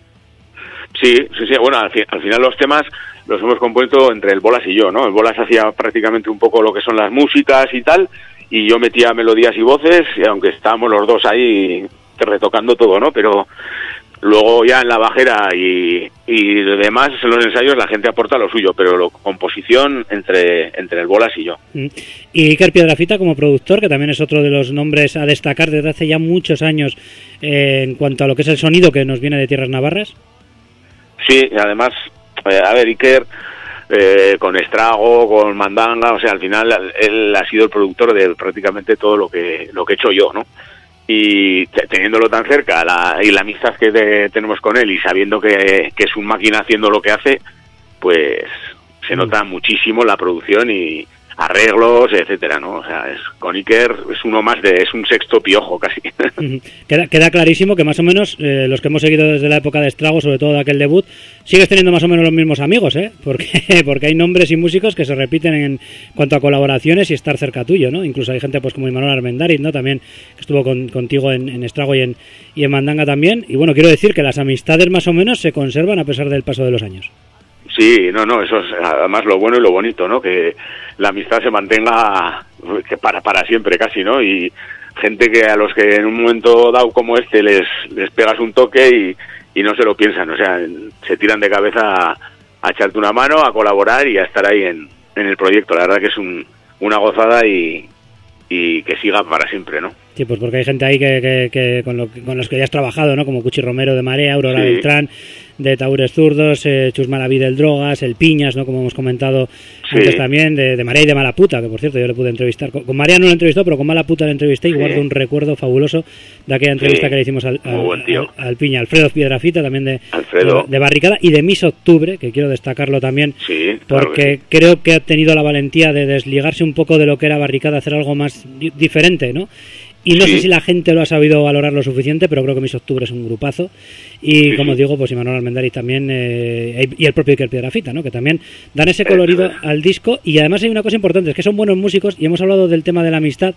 Speaker 3: Sí, sí, sí. Bueno, al, fi- al final los temas los hemos compuesto entre el Bolas y yo, ¿no? El Bolas hacía prácticamente un poco lo que son las músicas y tal, y yo metía melodías y voces, y aunque estábamos los dos ahí retocando todo, ¿no? Pero luego ya en la bajera y, y demás, en los ensayos, la gente aporta lo suyo, pero la composición entre, entre el Bolas y yo.
Speaker 1: Mm. Y Iker Piedrafita como productor, que también es otro de los nombres a destacar desde hace ya muchos años eh, en cuanto a lo que es el sonido que nos viene de Tierras Navarras.
Speaker 3: Sí, además, eh, a ver, Iker, eh, con Estrago, con Mandanga, o sea, al final él ha sido el productor de prácticamente todo lo que, lo que he hecho yo, ¿no? Y te- teniéndolo tan cerca la, y la amistad que te- tenemos con él y sabiendo que, que es un máquina haciendo lo que hace, pues se nota muchísimo la producción y arreglos, etcétera, ¿no? O sea, es, con Iker es uno más de, es un sexto piojo casi.
Speaker 1: Queda, queda clarísimo que más o menos eh, los que hemos seguido desde la época de Estrago, sobre todo de aquel debut, sigues teniendo más o menos los mismos amigos, ¿eh? Porque, porque hay nombres y músicos que se repiten en cuanto a colaboraciones y estar cerca tuyo, ¿no? Incluso hay gente pues como Imanol Armendariz, ¿no? También que estuvo con- contigo en, en Estrago y en, y en Mandanga también. Y bueno, quiero decir que las amistades más o menos se conservan a pesar del paso de los años.
Speaker 3: Sí, no, no, eso es además lo bueno y lo bonito, ¿no? Que la amistad se mantenga que para, para siempre casi, ¿no? Y gente que a los que en un momento dado como este les, les pegas un toque y, y no se lo piensan, o sea, se tiran de cabeza a, a echarte una mano, a colaborar y a estar ahí en, en el proyecto. La verdad que es un, una gozada y, y que siga para siempre, ¿no?
Speaker 1: Sí, pues porque hay gente ahí que, que, que con, lo, con los que ya has trabajado, ¿no? Como Cuchi Romero de Marea, Aurora
Speaker 3: Sí.
Speaker 1: Beltrán de Taures Zurdos, eh, Chus Malaví del Drogas, el Piñas, ¿no? Como hemos comentado
Speaker 3: Sí.
Speaker 1: antes también, de, de Marea y de Malaputa, que por cierto yo le pude entrevistar. Con, con Marea no lo entrevistó, pero con Malaputa le entrevisté y
Speaker 3: Sí.
Speaker 1: guardo un recuerdo fabuloso de aquella entrevista
Speaker 3: Sí.
Speaker 1: que le hicimos al, al- Piña. Alfredo Piedrafita también de,
Speaker 3: Alfredo.
Speaker 1: de, Barricada y de Miss Octubre, que quiero destacarlo también.
Speaker 3: Claro
Speaker 1: Porque
Speaker 3: que
Speaker 1: creo que ha tenido la valentía de desligarse un poco de lo que era Barricada, hacer algo más di- diferente, ¿no? Y no
Speaker 3: Sí.
Speaker 1: sé si la gente lo ha sabido valorar lo suficiente, pero creo que Mis Octubre es un grupazo. Y
Speaker 3: Sí,
Speaker 1: como
Speaker 3: sí.
Speaker 1: digo, pues Imanol Almendariz también, eh, y el propio Iker Piedrafita, ¿no? Que también dan ese colorido
Speaker 3: Eso es.
Speaker 1: al disco. Y además hay una cosa importante, es que son buenos músicos y hemos hablado del tema de la amistad.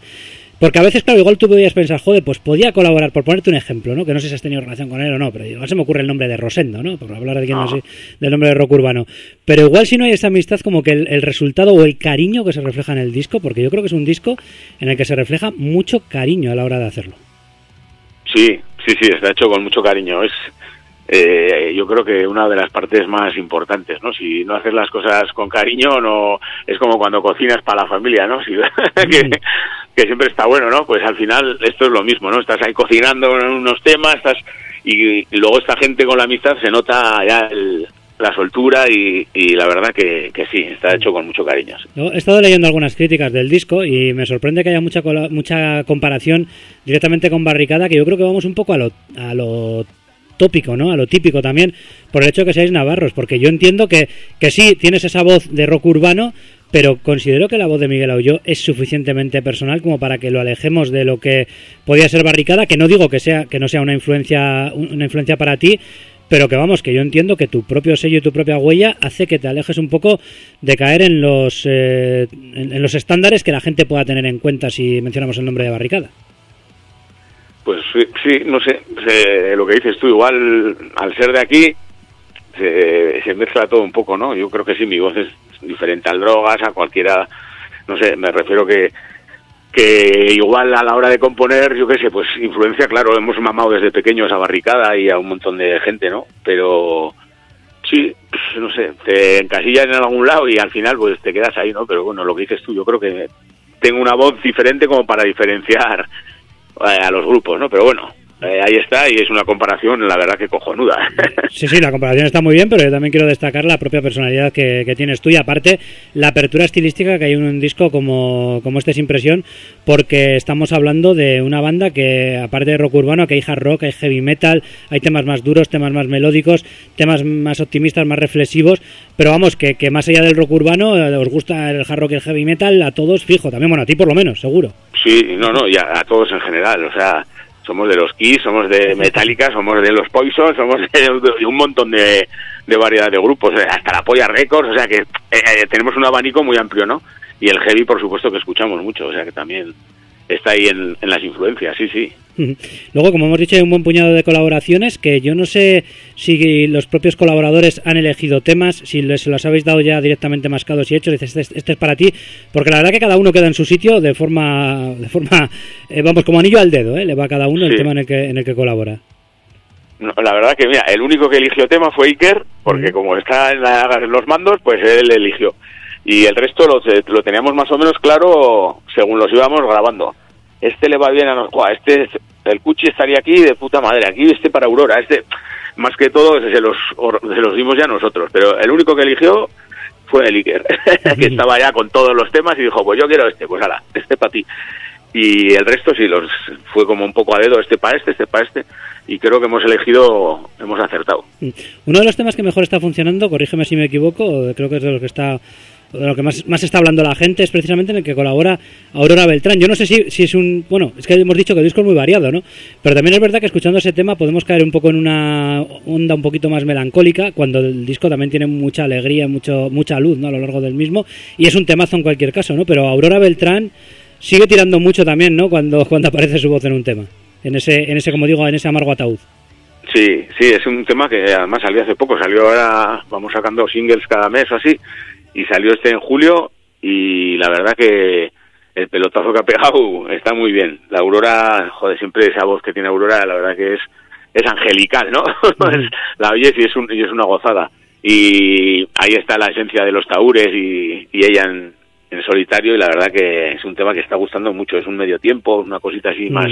Speaker 1: Porque a veces, claro, igual tú podías pensar, joder, pues podía colaborar, por ponerte un ejemplo, ¿no? Que no sé si has tenido relación con él o no, pero igual se me ocurre el nombre de Rosendo, ¿no? Por hablar de quién
Speaker 3: No.
Speaker 1: así, del nombre de rock urbano. Pero igual si no hay esa amistad, como que el, el resultado o el cariño que se refleja en el disco, porque yo creo que es un disco en el que se refleja mucho cariño a la hora de hacerlo.
Speaker 3: Sí, sí, sí, está hecho con mucho cariño. Es, eh, yo creo que una de las partes más importantes, ¿no? Si no haces las cosas con cariño, no es como cuando cocinas para la familia, ¿no? Si, que, que siempre está bueno, ¿no? Pues al final esto es lo mismo, ¿no? Estás ahí cocinando unos temas, estás y, luego esta gente con la amistad se nota ya el- la soltura y, la verdad que, que sí, está hecho con mucho cariño.
Speaker 1: he estado leyendo algunas críticas del disco y me sorprende que haya mucha mucha comparación directamente con Barricada, que yo creo que vamos un poco a lo, a lo tópico, ¿no? A lo típico también, por el hecho de que seáis navarros, porque yo entiendo que, que sí, tienes esa voz de rock urbano, pero considero que la voz de Miguel Aulló es suficientemente personal como para que lo alejemos de lo que podía ser Barricada, que no digo que sea que no sea una influencia una influencia para ti, pero que vamos, que yo entiendo que tu propio sello y tu propia huella hace que te alejes un poco de caer en los eh, en, los estándares que la gente pueda tener en cuenta si mencionamos el nombre de Barricada.
Speaker 3: Pues sí, no sé, se- lo que dices tú, igual al ser de aquí se mezcla todo un poco, ¿no? Yo creo que sí, mi voz es diferente al drogas, a cualquiera, no sé, me refiero que que igual a la hora de componer, yo qué sé, pues influencia, claro, hemos mamado desde pequeños a Barricada y a un montón de gente, ¿no? Pero sí, pues, no sé, te encasillas en algún lado y al final pues te quedas ahí, ¿no? Pero bueno, lo que dices tú, yo creo que tengo una voz diferente como para diferenciar eh, a los grupos, ¿no? Pero bueno, eh, ahí está y es una comparación, la verdad que cojonuda.
Speaker 1: Sí, sí, la comparación está muy bien, pero yo también quiero destacar la propia personalidad que, que tienes tú y aparte la apertura estilística que hay en un disco como, como este es Impresión, porque estamos hablando de una banda que aparte de rock urbano, que hay hard rock, hay heavy metal, hay temas más duros, temas más melódicos, temas más optimistas, más reflexivos, pero vamos, que, que más allá del rock urbano, eh, os gusta el hard rock y el heavy metal, a todos fijo, también bueno, a ti por lo menos, seguro.
Speaker 3: Sí, no, no, y a, a todos en general, o sea, somos de los Kiss, somos de Metallica, somos de los Poison, somos de, un montón de, de variedad de grupos, hasta la Polla Records, o sea que eh, eh, tenemos un abanico muy amplio, ¿no? Y el heavy, por supuesto, que escuchamos mucho, o sea que también está ahí en, en las influencias, sí, sí.
Speaker 1: Luego, como hemos dicho, hay un buen puñado de colaboraciones que yo no sé si los propios colaboradores han elegido temas, si les, los habéis dado ya directamente mascados y hechos, dices, este, este es para ti, porque la verdad que cada uno queda en su sitio de forma, de forma eh, vamos, como anillo al dedo, ¿eh? le va a cada uno el tema en el que, en el que colabora.
Speaker 3: No, la verdad que, mira, el único que eligió tema fue Iker, porque como está en, la- en los mandos, pues él eligió. Y el resto lo, lo teníamos más o menos claro según los íbamos grabando. Este le va bien a nosotros, este, el Cuchi estaría aquí de puta madre, aquí este para Aurora, este, más que todo se los, se los dimos ya nosotros, pero el único que eligió fue el Iker, que estaba ya con todos los temas y dijo, pues yo quiero este, pues ala, este para ti. Y el resto sí, los fue como un poco a dedo, este para este, este para este, y creo que hemos elegido, hemos acertado.
Speaker 1: Uno de los temas que mejor está funcionando, corrígeme si me equivoco, creo que es de lo que está lo que más, más está hablando la gente es precisamente en el que colabora Aurora Beltrán. Yo no sé si, si es un... Bueno, es que hemos dicho que el disco es muy variado, ¿no? Pero también es verdad que escuchando ese tema podemos caer un poco en una onda un poquito más melancólica, cuando el disco también tiene mucha alegría, mucho, mucha luz, ¿no? A lo largo del mismo. Y es un temazo en cualquier caso, ¿no? Pero Aurora Beltrán sigue tirando mucho también, ¿no? Cuando, cuando aparece su voz en un tema. En ese, en ese, como digo, en ese amargo ataúd.
Speaker 3: Sí, sí, es un tema que además salió hace poco, salió ahora, vamos sacando singles cada mes o así, y salió este en julio, y la verdad que, el pelotazo que ha pegado está muy bien. La Aurora, joder, siempre esa voz que tiene Aurora, la verdad que es, es angelical, ¿no? la oyes y es, un, y es una gozada. Y ahí está la esencia de los taúres y, y ella en, en solitario y la verdad que es un tema que está gustando mucho. Es un medio tiempo, una cosita así más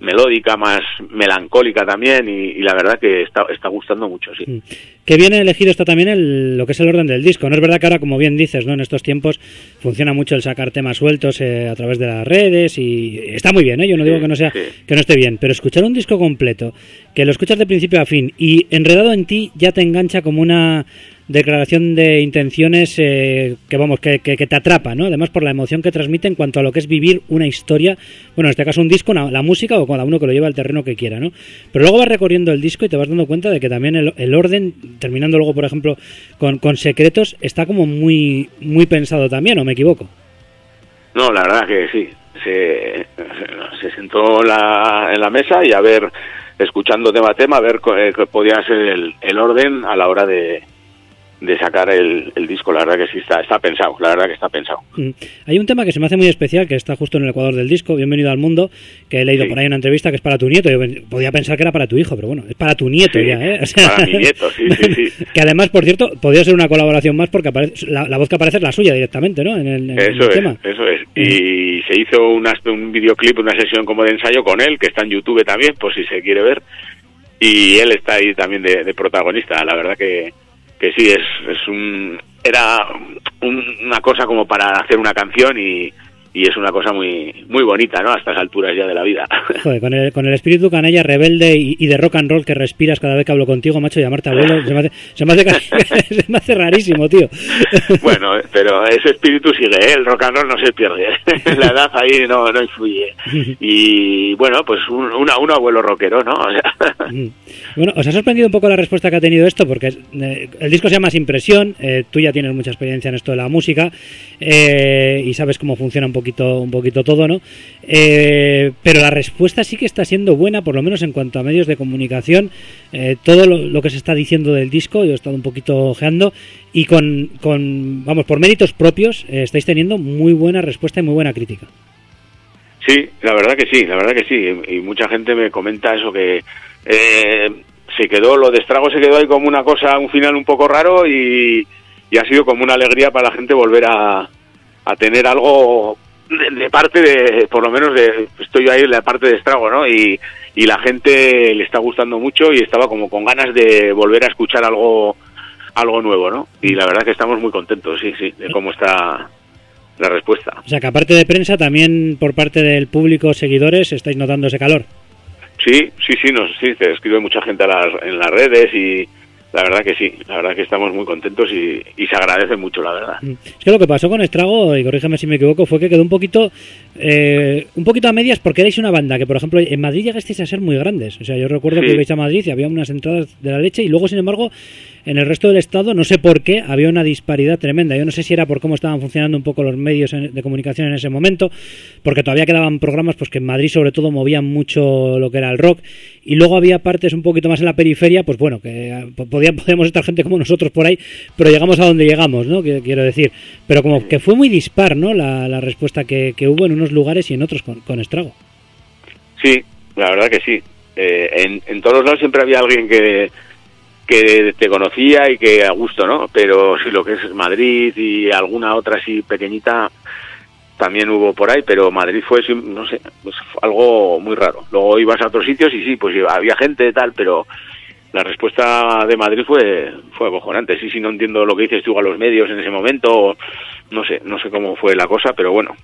Speaker 3: melódica, más melancólica también y, y la verdad que está, está gustando mucho, sí.
Speaker 1: Que bien elegido está también el, lo que es el orden del disco. No es verdad que ahora, como bien dices, ¿no? en estos tiempos funciona mucho el sacar temas sueltos eh, a través de las redes y está muy bien, ¿eh? yo no digo que no sea
Speaker 3: sí.
Speaker 1: que no esté bien, pero escuchar un disco completo, que lo escuchas de principio a fin y enredado en ti ya te engancha como una declaración de intenciones eh, que vamos que, que, te atrapa, ¿no? Además por la emoción que transmite en cuanto a lo que es vivir una historia, bueno, en este caso un disco, la música o cada uno que lo lleva al terreno que quiera, ¿no? Pero luego vas recorriendo el disco y te vas dando cuenta de que también el, el orden, terminando luego, por ejemplo, con, con secretos, está como muy muy pensado también, ¿o me equivoco?
Speaker 3: No, la verdad que sí. Se, se sentó en la, en la mesa y a ver, escuchando tema a tema, a ver eh, podía ser el, el orden a la hora de, de sacar el, el disco. La verdad que sí está, está pensado, la verdad que está pensado.
Speaker 1: Mm. Hay un tema que se me hace muy especial, que está justo en el ecuador del disco, Bienvenido al Mundo, que he leído
Speaker 3: Sí.
Speaker 1: por ahí una entrevista que es para tu nieto. Yo podía pensar que era para tu hijo, pero bueno, es para tu nieto
Speaker 3: Sí,
Speaker 1: ya, ¿eh?
Speaker 3: para mi nieto, sí, sí, sí.
Speaker 1: que además, por cierto, podría ser una colaboración más porque aparece, la, la voz que aparece es la suya directamente, ¿no? En el, en el
Speaker 3: es,
Speaker 1: tema.
Speaker 3: eso es. Y se hizo una- un videoclip, una sesión como de ensayo con él, que está en YouTube también, por si se quiere ver. Y él está ahí también de, de protagonista. La verdad que, que sí, es, es un, era un- una cosa como para hacer una canción y, y es una cosa muy muy bonita, ¿no? A estas alturas ya de la vida.
Speaker 1: Joder, con el, con el espíritu canalla rebelde y, y de rock and roll que respiras cada vez que hablo contigo, macho, llamarte abuelo, se me hace, se me hace, casi- se me hace rarísimo, tío.
Speaker 3: bueno, pero ese espíritu sigue, ¿eh? el rock and roll no se pierde, la edad ahí no, no influye. Y bueno, pues un, una- un abuelo rockero, ¿no? O sea,
Speaker 1: Mm. Bueno, ¿os ha sorprendido un poco la respuesta que ha tenido esto? Porque eh, el disco se llama Sin Presión, eh, tú ya tienes mucha experiencia en esto de la música eh, y sabes cómo funciona un poquito, un poquito todo, ¿no? Eh, pero la respuesta sí que está siendo buena, por lo menos en cuanto a medios de comunicación. Eh, todo lo, que se está diciendo del disco, yo he estado un poquito ojeando y con, con vamos, por méritos propios eh, estáis teniendo muy buena respuesta y muy buena crítica.
Speaker 3: Sí, la verdad que sí, la verdad que sí. Y mucha gente me comenta eso que se quedó, lo de Estrago se quedó ahí como una cosa, un final un poco raro y, y ha sido como una alegría para la gente volver a, a tener algo de, de parte de, por lo menos de, estoy ahí en la parte de Estrago, ¿no? Y, y la gente le está gustando mucho y estaba como con ganas de volver a escuchar algo algo nuevo, ¿no? Y la verdad que estamos muy contentos, sí, sí, de cómo está la respuesta.
Speaker 1: O sea que aparte de prensa, también por parte del público, seguidores, estáis notando ese calor.
Speaker 3: Sí, sí, sí, nos, sí, te escribe mucha gente a las, en las redes y la verdad que sí, la verdad que estamos muy contentos y, y se agradece mucho, la verdad.
Speaker 1: Mm. Es que lo que pasó con Estrago, y corrígeme si me equivoco, fue que quedó un poquito eh, un poquito a medias porque erais una banda que, por ejemplo, en Madrid llegasteis a ser muy grandes. O sea, yo recuerdo
Speaker 3: Sí.
Speaker 1: que ibais a Madrid y había unas entradas de la leche y luego, sin embargo, en el resto del estado, no sé por qué, había una disparidad tremenda. Yo no sé si era por cómo estaban funcionando un poco los medios de comunicación en ese momento, porque todavía quedaban programas pues que en Madrid sobre todo movían mucho lo que era el rock y luego había partes un poquito más en la periferia, pues bueno, que eh, podíamos estar gente como nosotros por ahí, pero llegamos a donde llegamos, ¿no? Quiero decir, pero como que fue muy dispar, ¿no? La, la respuesta que, que hubo en unos lugares y en otros con, con Estrago.
Speaker 3: Sí, la verdad que sí. Eh, en, en todos los lados siempre había alguien que, que te conocía y que a gusto, ¿no? Pero sí, lo que es Madrid y alguna otra así pequeñita también hubo por ahí, pero Madrid fue, no sé, pues algo muy raro. Luego ibas a otros sitios y sí, pues había gente tal, pero la respuesta de Madrid fue fue acojonante. Sí, sí, no entiendo lo que dices tú a los medios en ese momento, no sé, no sé cómo fue la cosa, pero bueno,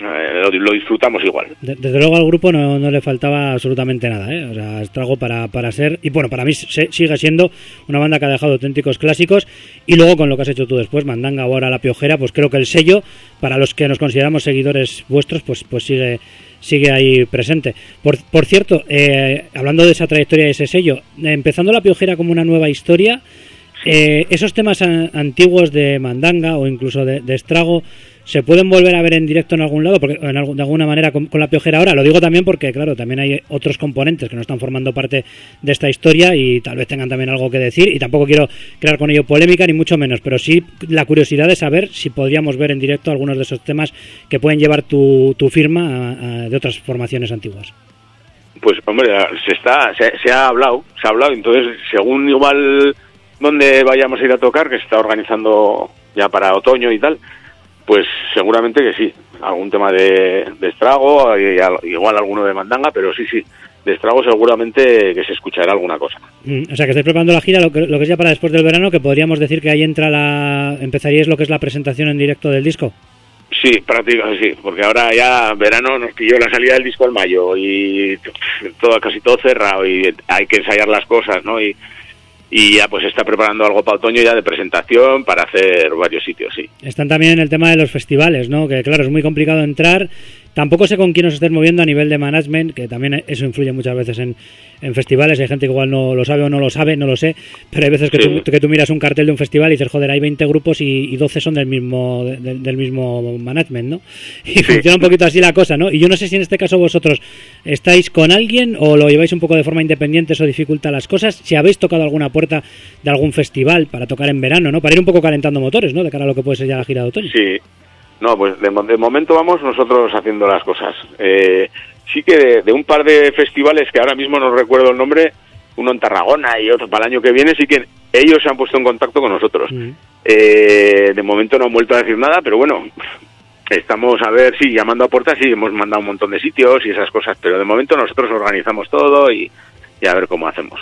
Speaker 3: lo, lo disfrutamos igual.
Speaker 1: De- Desde luego al grupo no, no le faltaba absolutamente nada, ¿eh? O sea, Estrago para, para ser, y bueno, para mí se- sigue siendo una banda que ha dejado auténticos clásicos, y luego con lo que has hecho tú después, Mandanga ahora La Piojera, pues creo que el sello, para los que nos consideramos seguidores vuestros, pues, pues sigue, sigue ahí presente. Por, por cierto, eh, hablando de esa trayectoria de ese sello, eh, empezando La Piojera como una nueva historia, eh, esos temas an- antiguos de Mandanga o incluso de, de Estrago, ¿Se pueden volver a ver en directo en algún lado? Porque en algún- de alguna manera con, la piojera ahora. Lo digo también porque, claro, también hay otros componentes que no están formando parte de esta historia y tal vez tengan también algo que decir. Y tampoco quiero crear con ello polémica, ni mucho menos. Pero sí la curiosidad de saber si podríamos ver en directo algunos de esos temas que pueden llevar tu, firma de otras formaciones antiguas.
Speaker 3: Pues hombre, se está, se, se ha hablado, se ha hablado, entonces según igual donde vayamos a ir a tocar, que se está organizando ya para otoño y tal, pues seguramente que sí, algún tema de, de estrago, y al- igual alguno de mandanga, pero sí, sí, de estrago seguramente que se escuchará alguna cosa.
Speaker 1: Mm, O sea, que estáis preparando la gira, lo que, lo que es ya para después del verano, que podríamos decir que ahí entra la... empezaríais lo que es la presentación en directo del disco.
Speaker 3: Sí, prácticamente sí, porque ahora ya verano nos pilló la salida del disco en mayo y todo casi todo cerrado y hay que ensayar las cosas, ¿no? Y, y ya pues está preparando algo para otoño ya de presentación para hacer varios sitios, sí.
Speaker 1: Están también el tema de los festivales, ¿no? Que claro, es muy complicado entrar. Tampoco sé con quién os estés moviendo a nivel de management, que también eso influye muchas veces en, en festivales. Hay gente que igual no lo sabe o no lo sabe, no lo sé. Pero hay veces que,
Speaker 3: Sí.
Speaker 1: tú, que tú miras un cartel de un festival y dices, joder, hay 20 grupos y, y 12 son del mismo, de- del mismo management, ¿no? Y funciona un poquito así la cosa, ¿no? Y yo no sé si en este caso vosotros estáis con alguien o lo lleváis un poco de forma independiente, eso dificulta las cosas. Si habéis tocado alguna puerta de algún festival para tocar en verano, ¿no? Para ir un poco calentando motores, ¿no? De cara a lo que puede ser ya la gira de otoño.
Speaker 3: Sí, no, pues de, de momento vamos nosotros haciendo las cosas. Eh, sí que de, de un par de festivales que ahora mismo no recuerdo el nombre, uno en Tarragona y otro para el año que viene, sí que ellos se han puesto en contacto con nosotros.
Speaker 1: Mm.
Speaker 3: Eh, de momento no han vuelto a decir nada, pero bueno, estamos a ver, sí, llamando a puertas, sí, hemos mandado un montón de sitios y esas cosas, pero de momento nosotros organizamos todo y, y a ver cómo hacemos.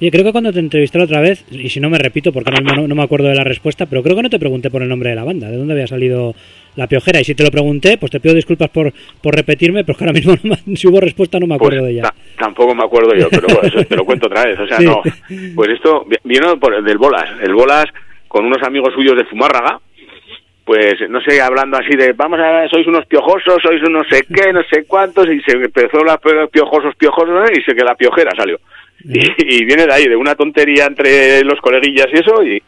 Speaker 1: Oye, creo que cuando te entrevisté la otra vez, y si no me repito porque no, no me acuerdo de la respuesta, pero creo que no te pregunté por el nombre de la banda, de dónde había salido la piojera. Y si te lo pregunté, pues te pido disculpas por, por repetirme, pero es que ahora mismo no me- si hubo respuesta no me
Speaker 3: Pues
Speaker 1: acuerdo de ella.
Speaker 3: ta- tampoco me acuerdo yo, pero eso te lo cuento otra vez. O sea,
Speaker 1: Sí.
Speaker 3: no. Pues esto vi- vino por el del Bolas. El Bolas con unos amigos suyos de Zumárraga, pues no sé, hablando así de, vamos a ver, sois unos piojosos, sois unos sé qué, no sé cuántos, y se empezó la piojosos, piojosos, y sé que la piojera salió. Y, y viene de ahí, de una tontería entre los coleguillas y eso, y,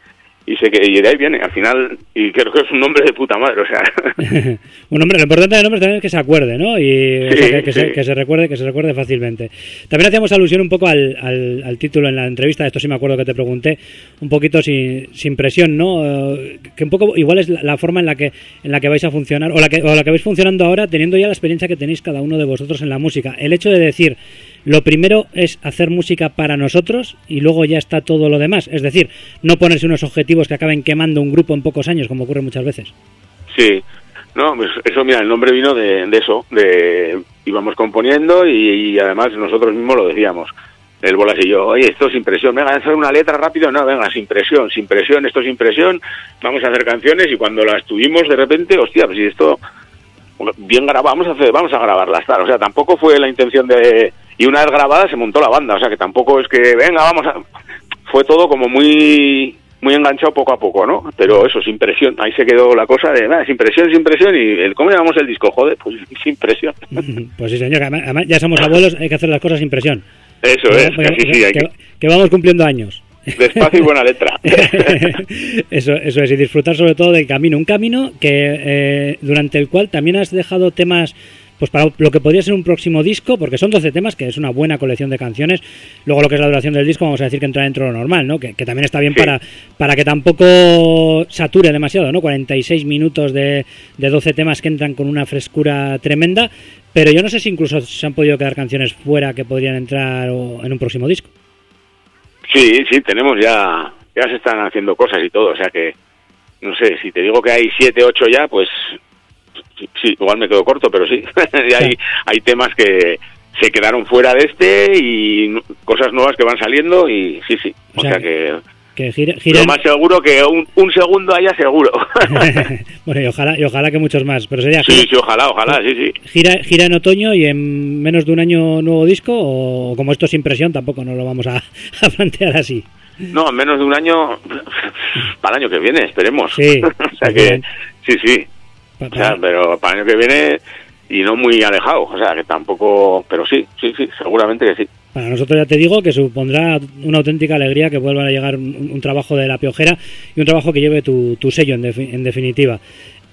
Speaker 3: y, sé que, y de ahí viene, al final, y creo que es un nombre de puta madre, o sea.
Speaker 1: un nombre, lo importante del nombre también es que se acuerde, ¿no? Y o
Speaker 3: Sí,
Speaker 1: sea, que, que se,
Speaker 3: sí.
Speaker 1: que se recuerde, que se recuerde fácilmente. También hacíamos alusión un poco al, al, al título en la entrevista, esto sí me acuerdo que te pregunté, un poquito sin, sin presión, ¿no? Eh, Que un poco igual es la, la forma en la que en la que vais a funcionar, o la que, o la que vais funcionando ahora, teniendo ya la experiencia que tenéis cada uno de vosotros en la música. El hecho de decir lo primero es hacer música para nosotros y luego ya está todo lo demás. Es decir, no ponerse unos objetivos que acaben quemando un grupo en pocos años, como ocurre muchas veces.
Speaker 3: Sí, no, pues eso, mira, el nombre vino de, eso, de íbamos componiendo y, además nosotros mismos lo decíamos. El Bolas y yo, oye, esto es impresión, venga, hacer una letra rápido, no, venga, sin presión, sin presión, esto es impresión, vamos a hacer canciones y cuando las tuvimos de repente, hostia, pues si esto bien grabado, vamos a hacer, vamos a grabarlas, tal, o sea, tampoco fue la intención de y una vez grabada se montó la banda, o sea, que tampoco es que venga, vamos a fue todo como muy muy enganchado poco a poco, ¿no? Pero eso, sin presión, ahí se quedó la cosa de, nada, sin presión, sin presión, y el, ¿cómo llamamos el disco? Joder, pues sin presión.
Speaker 1: Pues sí, señor, además, además ya somos abuelos, hay que hacer las cosas sin presión.
Speaker 3: Eso es,
Speaker 1: Que-
Speaker 3: que sí, sí, hay
Speaker 1: que,
Speaker 3: que,
Speaker 1: que vamos cumpliendo años.
Speaker 3: despacio y buena letra.
Speaker 1: eso, eso es, y disfrutar sobre todo del camino. Un camino que eh, durante el cual también has dejado temas pues para lo que podría ser un próximo disco, porque son 12 temas, que es una buena colección de canciones. Luego lo que es la duración del disco, vamos a decir que entra dentro de lo normal, ¿no? Que, que también está bien
Speaker 3: Sí.
Speaker 1: para, para que tampoco sature demasiado, ¿no? 46 minutos de, de 12 temas que entran con una frescura tremenda, pero yo no sé si incluso se han podido quedar canciones fuera que podrían entrar o- en un próximo disco.
Speaker 3: Sí, sí, tenemos ya, ya se están haciendo cosas y todo, o sea que, no sé, si te digo que hay siete, ocho ya, pues sí, igual me quedo corto, pero sí, y hay, hay temas que se quedaron fuera de este y cosas nuevas que van saliendo y sí, sí, o,
Speaker 1: O sea,
Speaker 3: sea, que
Speaker 1: Que gire, giren-
Speaker 3: lo más seguro que un, un segundo haya seguro.
Speaker 1: bueno, y ojalá, y ojalá que muchos más, pero sería
Speaker 3: sí, sí, ojalá, ojalá, sí, sí.
Speaker 1: gira, gira en otoño y en menos de un año nuevo disco o como esto es impresión tampoco nos lo vamos a, a plantear así.
Speaker 3: No, en menos de un año, para el año que viene, esperemos.
Speaker 1: Sí,
Speaker 3: o sea que,
Speaker 1: bien.
Speaker 3: sí, sí, O sea, pero para el año que viene y no muy alejado, o sea, que tampoco, pero sí, sí, sí, seguramente que sí.
Speaker 1: Para nosotros ya te digo que supondrá una auténtica alegría que vuelva a llegar un, un trabajo de la piojera y un trabajo que lleve tu, tu sello en, defi- en definitiva.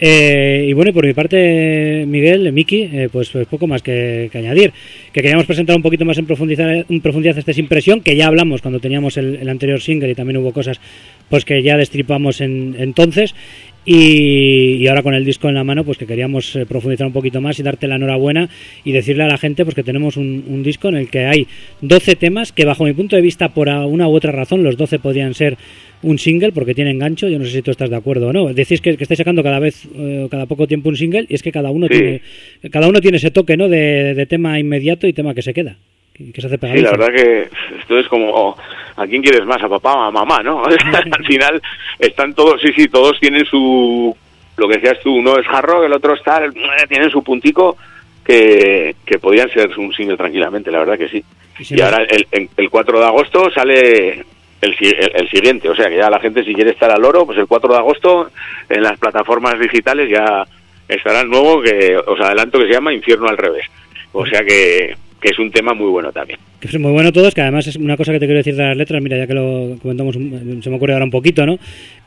Speaker 1: Eh, y bueno, y por mi parte, Miguel, Miki, eh, pues, pues poco más que, que añadir. Que queríamos presentar un poquito más en profundidad, en profundidad esta impresión, que ya hablamos cuando teníamos el, el anterior single y también hubo cosas pues que ya destripamos en, entonces. Y, y ahora con el disco en la mano, pues que queríamos eh, profundizar un poquito más y darte la enhorabuena y decirle a la gente pues que tenemos un, un disco en el que hay 12 temas que bajo mi punto de vista por una u otra razón los 12 podrían ser un single porque tienen gancho, yo no sé si tú estás de acuerdo o no. Decís que, que estáis sacando cada vez, eh, cada poco tiempo un single y es que cada uno
Speaker 3: Sí.
Speaker 1: tiene cada uno tiene ese toque, ¿no? De, de tema inmediato y tema que se queda, que, se hace
Speaker 3: Sí, la verdad que esto es como, ¿a quién quieres más? ¿A papá o a mamá, no? Al final están todos, sí, sí, todos tienen su, lo que decías tú, uno es hard rock, el otro está, eh, tienen su puntico que, que podían ser un single tranquilamente, la verdad que sí.
Speaker 1: Y si
Speaker 3: Y
Speaker 1: no-
Speaker 3: ahora el, el, el 4 de agosto sale el, el, el siguiente, o sea que ya la gente si quiere estar al oro, pues el 4 de agosto en las plataformas digitales ya estará el nuevo que os adelanto que se llama Infierno al revés. O sea que, que es un tema muy bueno también.
Speaker 1: Que es muy bueno todos, que además es una cosa que te quiero decir de las letras, mira, ya que lo comentamos, se me ocurre ahora un poquito, ¿no?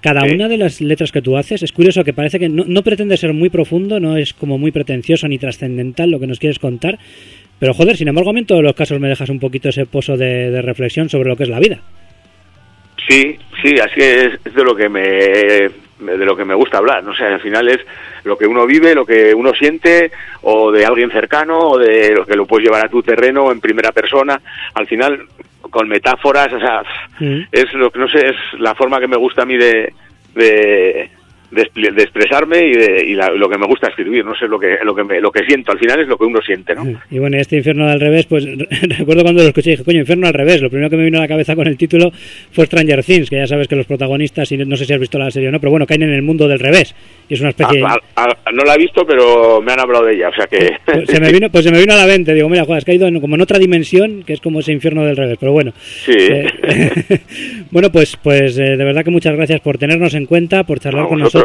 Speaker 1: Cada una de las letras que tú haces es curioso que parece que no, no pretende ser muy profundo, no es como muy pretencioso ni trascendental lo que nos quieres contar, pero joder, sin embargo, a mí en todos los casos me dejas un poquito ese pozo de, de reflexión sobre lo que es la vida.
Speaker 3: Sí, sí, así es, es de lo que me de lo que me gusta hablar, no sé, al final es lo que uno vive, lo que uno siente o de alguien cercano o de lo que lo puedes llevar a tu terreno en primera persona, al final con metáforas, o sea,
Speaker 1: Mm.
Speaker 3: es lo que no sé, es la forma que me gusta a mí de de, de, de expresarme y, de, y la- lo que me gusta escribir, no sé lo que lo que me, lo que siento, al final es lo que uno siente, ¿no?
Speaker 1: Y bueno, este infierno al revés, pues recuerdo cuando lo escuché dije, coño, infierno al revés. Lo primero que me vino a la cabeza con el título fue Stranger Things, que ya sabes que los protagonistas, y no sé si has visto la serie o no, pero bueno, caen en el mundo del revés. Y es una especie
Speaker 3: A- a- a- no la he visto, pero me han hablado de ella, o sea que
Speaker 1: Pues se me vino, pues se me vino a la mente, digo, mira, joder, has caído en- como en otra dimensión, que es como ese infierno del revés, pero bueno.
Speaker 3: Sí.
Speaker 1: Eh, bueno, pues, pues eh, de verdad que muchas gracias por tenernos en cuenta, por charlar
Speaker 3: A
Speaker 1: con
Speaker 3: vosotros.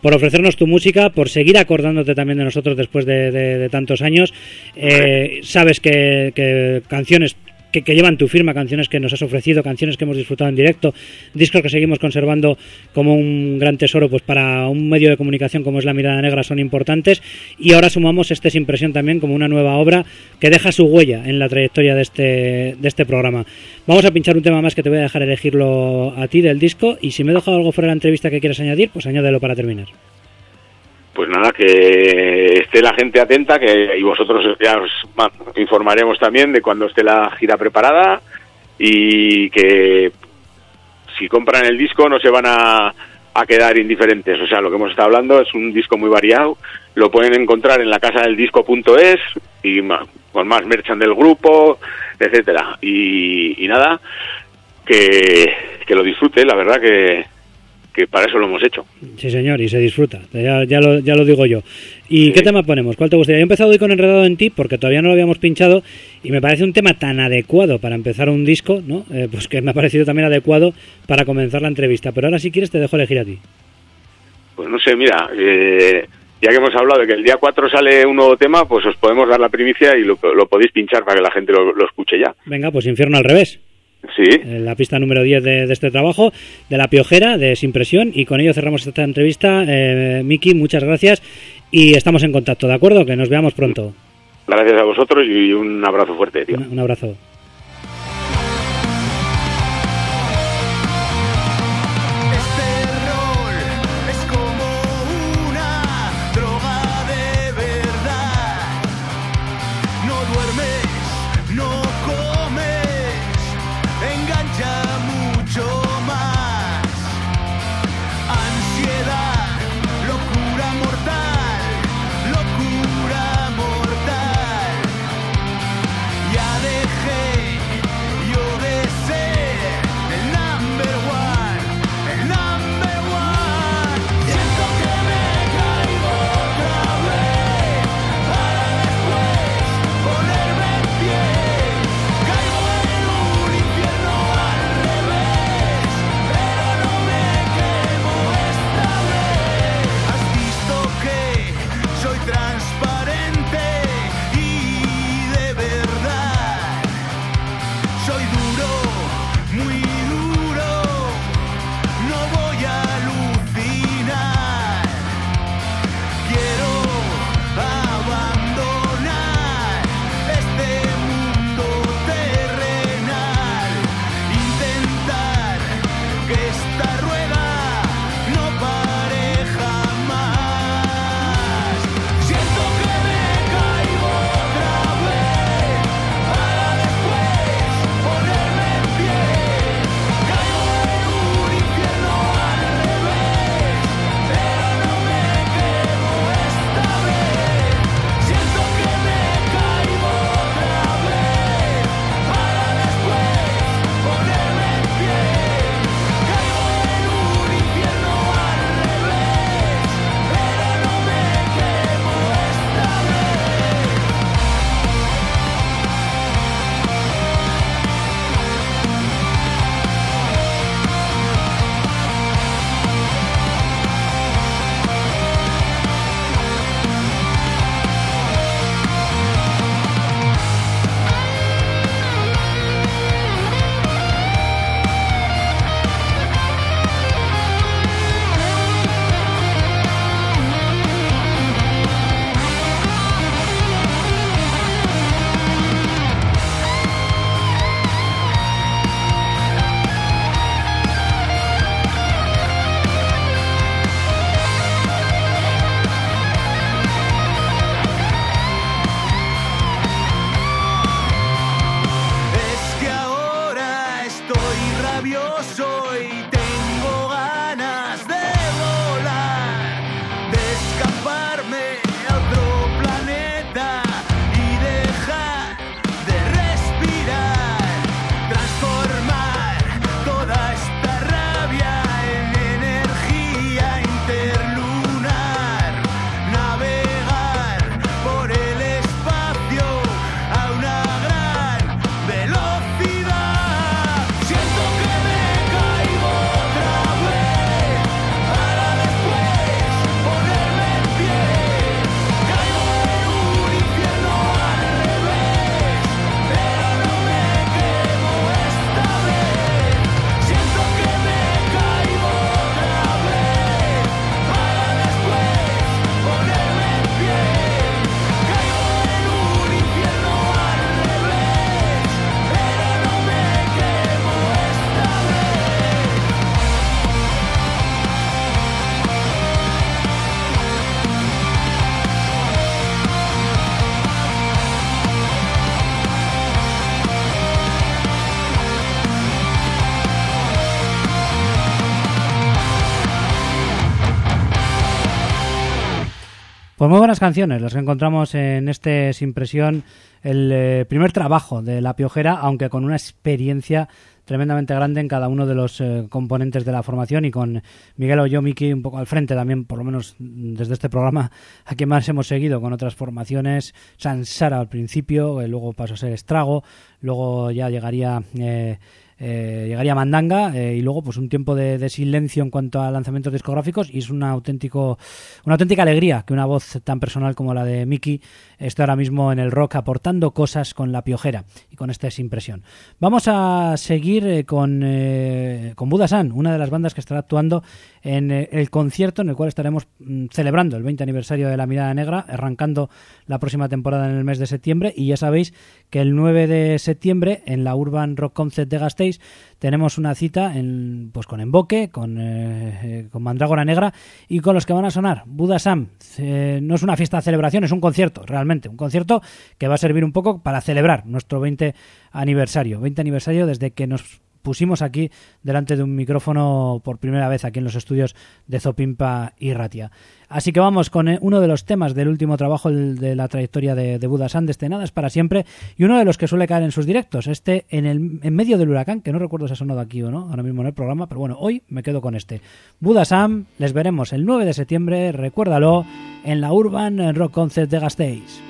Speaker 1: Por ofrecernos tu música, por seguir acordándote también de nosotros después de, de- de tantos años. Eh, sabes que, que canciones que, llevan tu firma, canciones que nos has ofrecido, canciones que hemos disfrutado en directo, discos que seguimos conservando como un gran tesoro pues para un medio de comunicación como es La Mirada Negra son importantes y ahora sumamos este Sin Presión también como una nueva obra que deja su huella en la trayectoria de este, de este programa. Vamos a pinchar un tema más que te voy a dejar elegirlo a ti del disco y si me he dejado algo fuera de la entrevista que quieras añadir, pues añádelo para terminar.
Speaker 3: Pues nada, que esté la gente atenta, que y vosotros ya os ma- informaremos también de cuando esté la gira preparada y que si compran el disco no se van a, a quedar indiferentes. O sea, lo que hemos estado hablando es un disco muy variado, lo pueden encontrar en la casa del disco.es y con más merchan del grupo, etcétera. Y, y nada, que, que lo disfrute, la verdad que, que para eso lo hemos hecho.
Speaker 1: Sí, señor, y se disfruta. Ya, ya, lo, ya lo digo yo. ¿Y
Speaker 3: Sí.
Speaker 1: qué tema ponemos? ¿Cuál te gustaría? Yo he empezado hoy con Enredado en ti porque todavía no lo habíamos pinchado y me parece un tema tan adecuado para empezar un disco, ¿no? Eh, pues que me ha parecido también adecuado para comenzar la entrevista. Pero ahora, si quieres, te dejo elegir a ti.
Speaker 3: Pues no sé, mira, eh, ya que hemos hablado de que el día 4 sale un nuevo tema, pues os podemos dar la primicia y lo, lo podéis pinchar para que la gente lo, lo escuche ya.
Speaker 1: Venga, pues Infierno al revés.
Speaker 3: Sí,
Speaker 1: en la pista número 10 de, de este trabajo, de La Piojera, de Sin Presión, y con ello cerramos esta entrevista. Eh, Miki, muchas gracias y estamos en contacto, ¿de acuerdo? Que nos veamos pronto.
Speaker 3: gracias a vosotros y un abrazo fuerte, tío.
Speaker 1: Un, un abrazo. Pues muy buenas canciones, las que encontramos en este Sin Presión, el eh, primer trabajo de La Piojera, aunque con una experiencia tremendamente grande en cada uno de los eh, componentes de la formación y con Miguel o yo, Miki, un poco al frente también, por lo menos desde este programa, a quien más hemos seguido con otras formaciones, Sansara al principio, eh, luego pasó a ser Estrago, luego ya llegaría... Eh, eh, llegaría Mandanga eh, y luego pues un tiempo de, silencio en cuanto a lanzamientos discográficos y es un auténtico una auténtica alegría que una voz tan personal como la de Miki esté ahora mismo en el rock aportando cosas con la piojera y con esta impresión. Vamos a seguir eh, con, con Budasan, una de las bandas que estará actuando en el concierto en el cual estaremos mm, celebrando el 20 aniversario de La Mirada Negra, arrancando la próxima temporada en el mes de septiembre y ya sabéis que el 9 de septiembre en la Urban Rock Concert de Gasteiz tenemos una cita en, pues con Emboque, con, eh, con Mandrágora Negra y con los que van a sonar. Buda Sam, eh, no es una fiesta de celebración, es un concierto, realmente. Un concierto que va a servir un poco para celebrar nuestro 20 aniversario. 20 aniversario desde que nos pusimos aquí delante de un micrófono por primera vez aquí en los estudios de Zopimpa y Ratia. Así que vamos con uno de los temas del último trabajo de la trayectoria de, de Buda San, de este Nada es para siempre, y uno de los que suele caer en sus directos, este en, el, en medio del huracán, que no recuerdo si ha sonado aquí o no, ahora mismo en el programa, pero bueno, hoy me quedo con este. Buda Sam, les veremos el 9 de septiembre, recuérdalo, en la Urban Rock Concert de Gasteiz.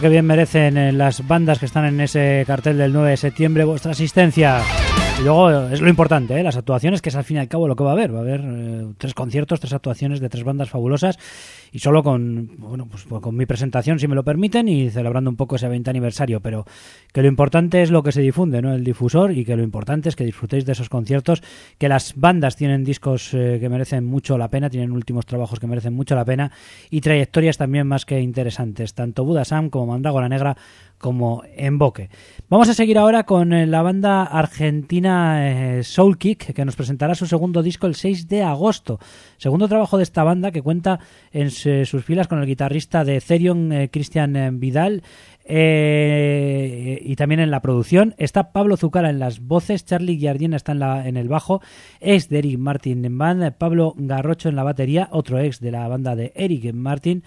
Speaker 1: Que bien merecen eh, las bandas que están en ese cartel del 9 de septiembre vuestra asistencia. Y luego es lo importante, ¿eh? las actuaciones, que es al fin y al cabo lo que va a haber. Va a haber eh, tres conciertos, tres actuaciones de tres bandas fabulosas y solo con, bueno, pues, pues con mi presentación, si me lo permiten, y celebrando un poco ese 20 aniversario. Pero que lo importante es lo que se difunde, ¿no? El difusor y que lo importante es que disfrutéis de esos conciertos, que las bandas tienen discos eh, que merecen mucho la pena, tienen últimos trabajos que merecen mucho la pena y trayectorias también más que interesantes. Tanto Buda Sam como Mandrágora Negra como Emboque. Vamos a seguir ahora con eh, la banda argentina eh, Soul Kick, que nos presentará su segundo disco el 6 de agosto. Segundo trabajo de esta banda que cuenta en su- sus filas con el guitarrista de Therion, eh, Cristian Vidal. eh, y también en la producción está Pablo Zucara en las voces, Charlie Giardina está en, la, el bajo, ex de Eric Martin en banda, Pablo Garrocho en la batería, otro ex de la banda de Eric Martin,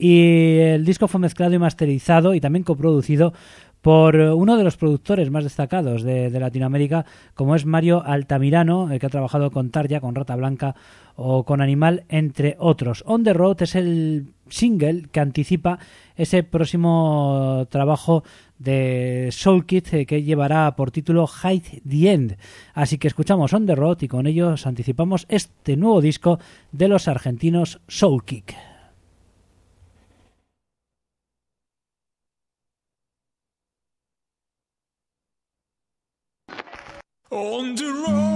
Speaker 1: y el disco fue mezclado y masterizado y también coproducido por eh, uno de los productores más destacados de, Latinoamérica, como es Mario Altamirano, que ha trabajado con Tarja, con Rata Blanca o con Animal, entre otros. On the Road es el single que anticipa ese próximo trabajo de Soul eh, que llevará por título Hide the End. Así que escuchamos On the Road y con ellos anticipamos este nuevo disco de los argentinos Soul Kick.
Speaker 4: On the road,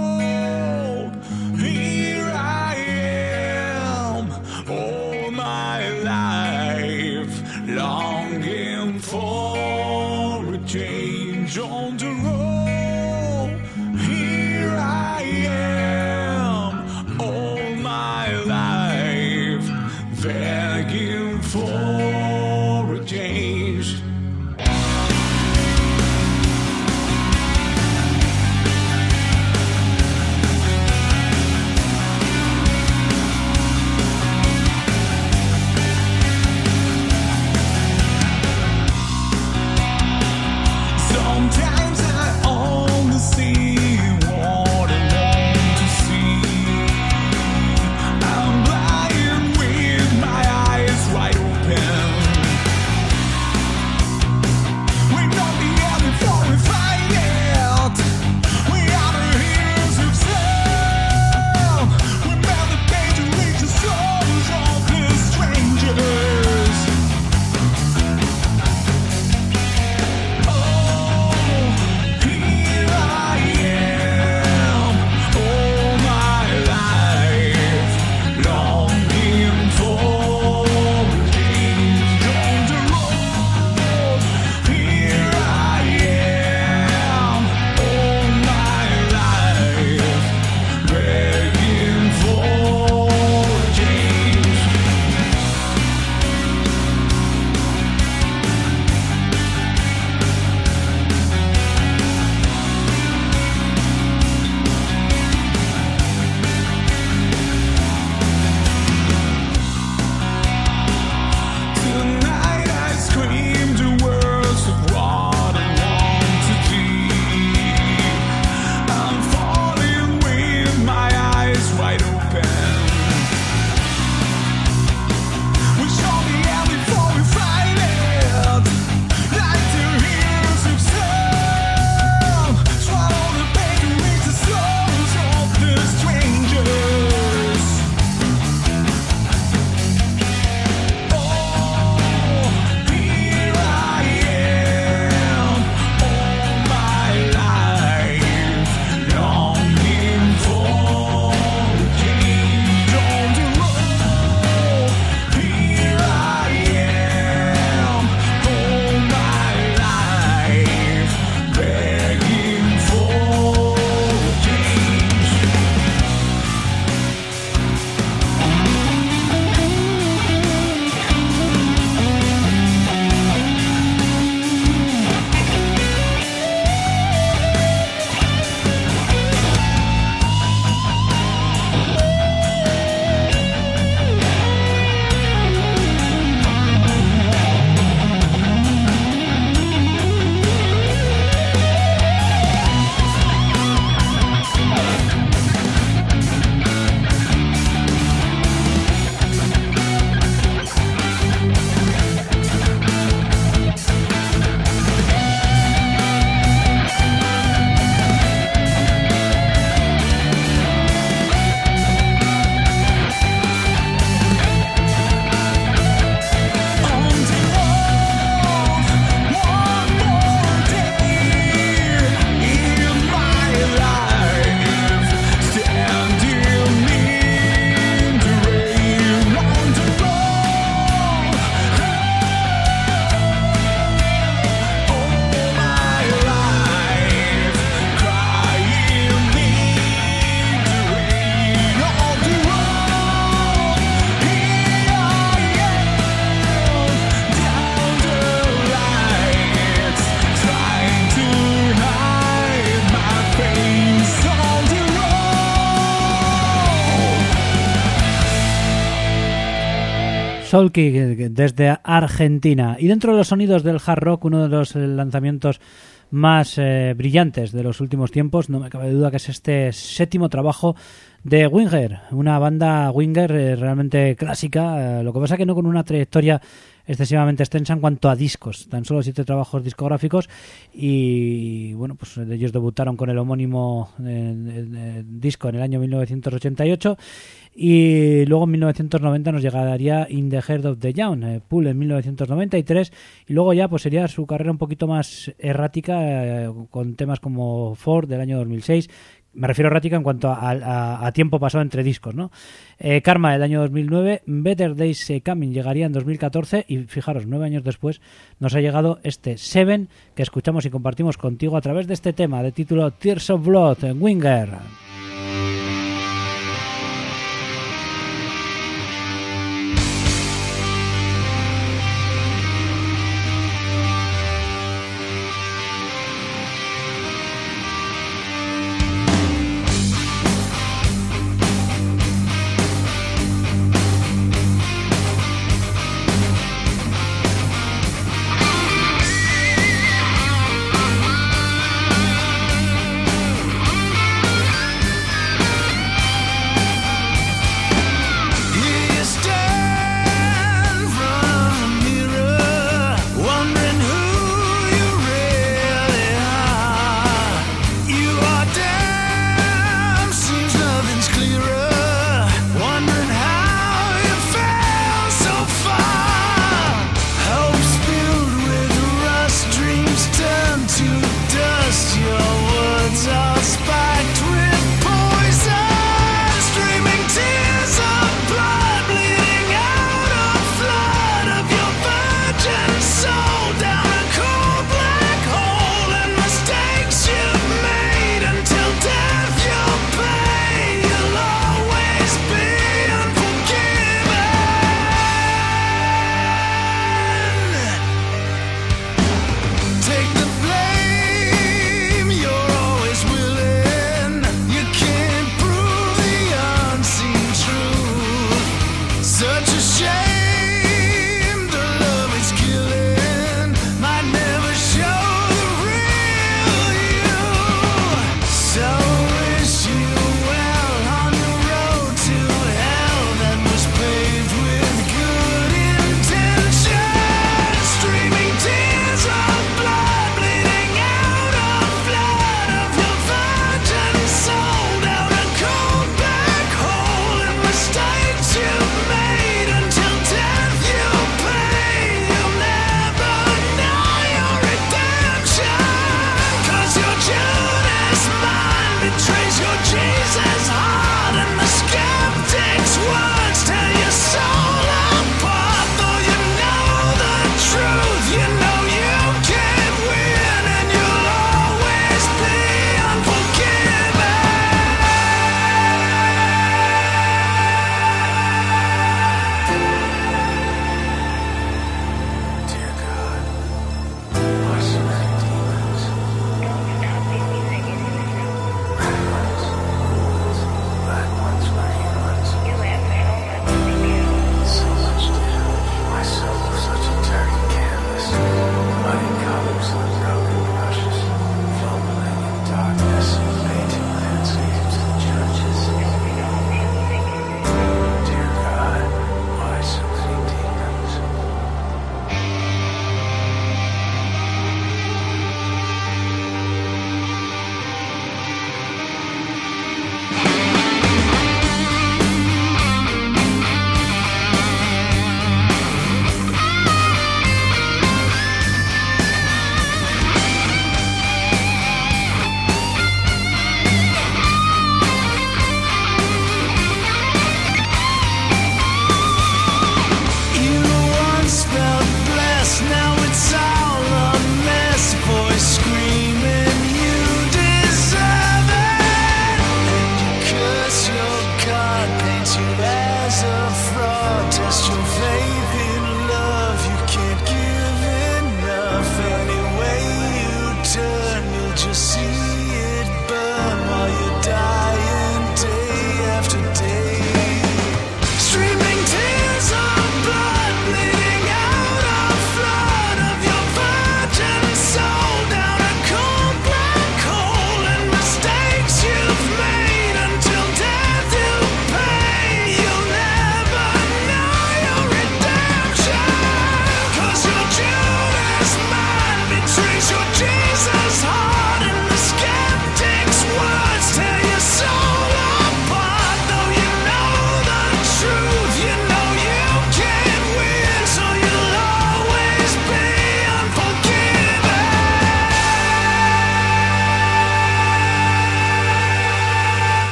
Speaker 1: Soul Kick desde Argentina. Y dentro de los sonidos del hard rock, uno de los eh, lanzamientos más eh, brillantes de los últimos tiempos, no me cabe duda que es este séptimo trabajo de Winger, una banda Winger eh, realmente clásica, eh, lo que pasa que no con una trayectoria excesivamente extensa en cuanto a discos, tan solo siete trabajos discográficos y bueno, pues ellos debutaron con el homónimo eh, disco en el año 1988 y luego en 1990 nos llegaría In the Heart of the Young, eh, Pool en 1993 y luego ya pues sería su carrera un poquito más errática eh, con temas como Ford del año 2006 me refiero a errática en cuanto a, a- tiempo pasado entre discos, ¿no? Eh, Karma del año 2009, Better Days Coming llegaría en 2014 y fijaros, nueve años después nos ha llegado este Seven que escuchamos y compartimos contigo a través de este tema de título Tears of Blood, en Winger.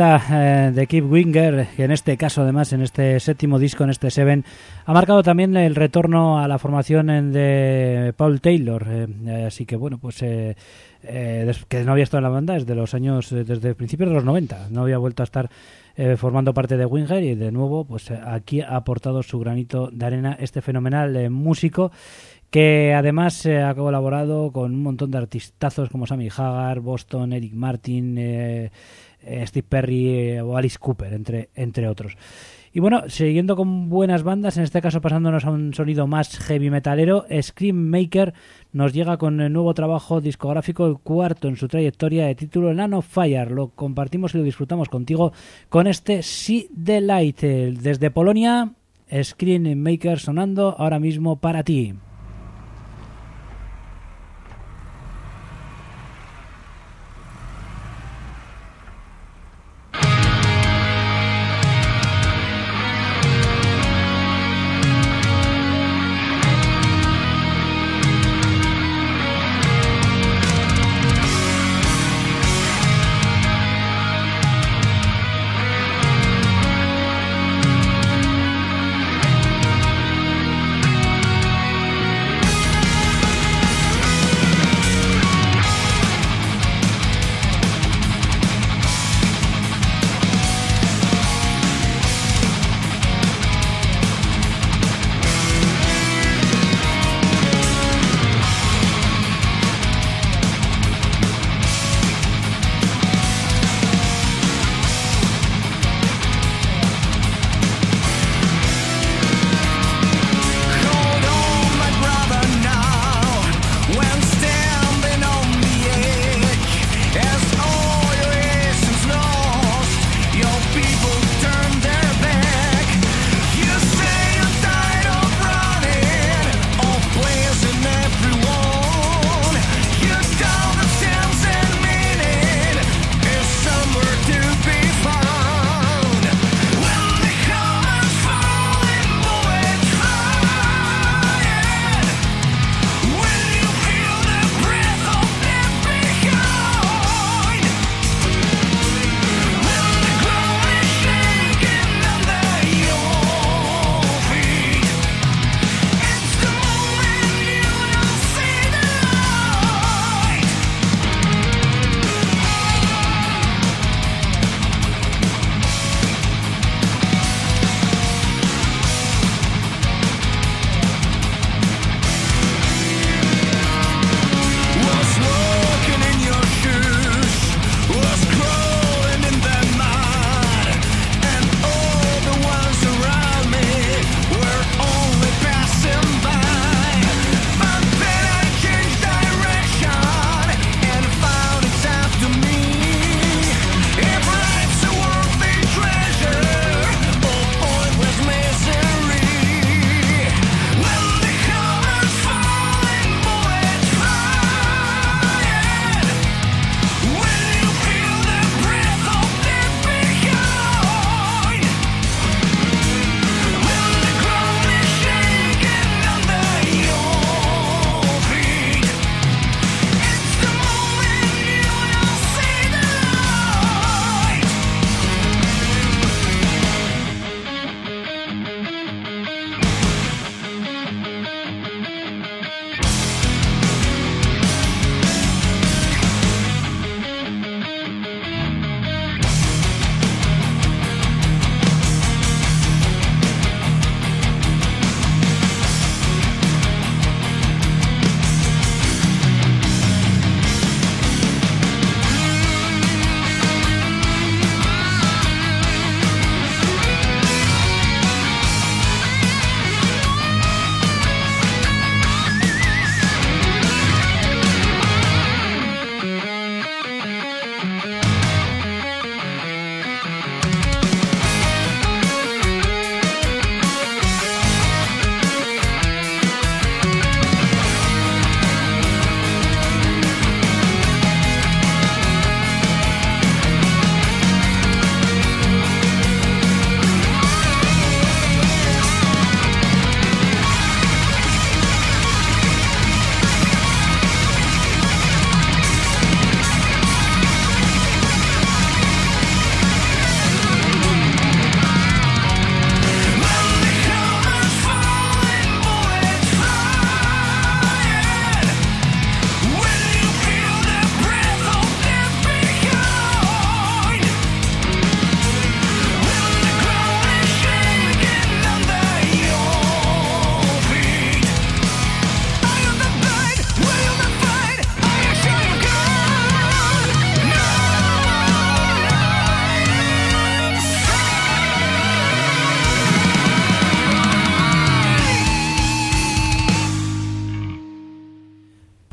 Speaker 1: Banda eh, de Keith Winger, que en este caso además, en este séptimo disco, en este Seven, ha marcado también el retorno a la formación en de Paul Taylor. eh, eh, así que bueno, pues eh, eh, que no había estado en la banda desde los años, eh, desde principios de los 90. No había vuelto a estar formando parte de Winger y de nuevo, pues aquí ha aportado su granito de arena este fenomenal músico que además eh, ha colaborado con un montón de artistazos como Sammy Hagar, Boston, Eric Martin, eh, Steve Perry eh, o Alice Cooper, entre, entre otros. Y bueno, siguiendo con buenas bandas, en este caso pasándonos a un sonido más heavy metalero, Scream Maker nos llega con el nuevo trabajo discográfico, el cuarto en su trayectoria, de título Nano Fire. Lo compartimos y lo disfrutamos contigo con este See the Light. Eh, Desde Polonia, Scream Maker sonando ahora mismo para ti.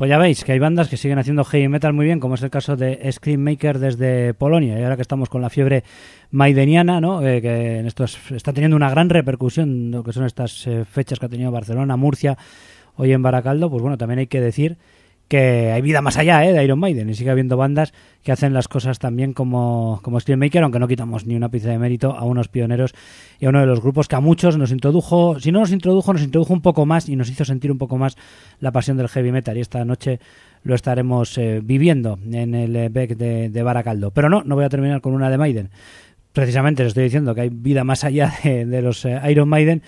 Speaker 1: Ya veis que hay bandas que siguen haciendo heavy metal muy bien, como es el caso de Scream Maker desde Polonia. Y ahora que estamos con la fiebre maideniana, ¿no? Eh, que en estos está teniendo una gran repercusión lo que son estas eh, fechas que ha tenido Barcelona, Murcia, hoy en Baracaldo, pues bueno, también hay que decir que hay vida más allá ¿eh? de Iron Maiden y sigue habiendo bandas que hacen las cosas también como, como Maker, aunque no quitamos ni una pizca de mérito a unos pioneros y a uno de los grupos que a muchos nos introdujo, si no nos introdujo, nos introdujo un poco más y nos hizo sentir un poco más la pasión del heavy metal y esta noche lo estaremos eh, viviendo en el eh, Beck de, Baracaldo. Pero no, no voy a terminar con una de Maiden. Precisamente les estoy diciendo que hay vida más allá de, de los eh, Iron Maiden,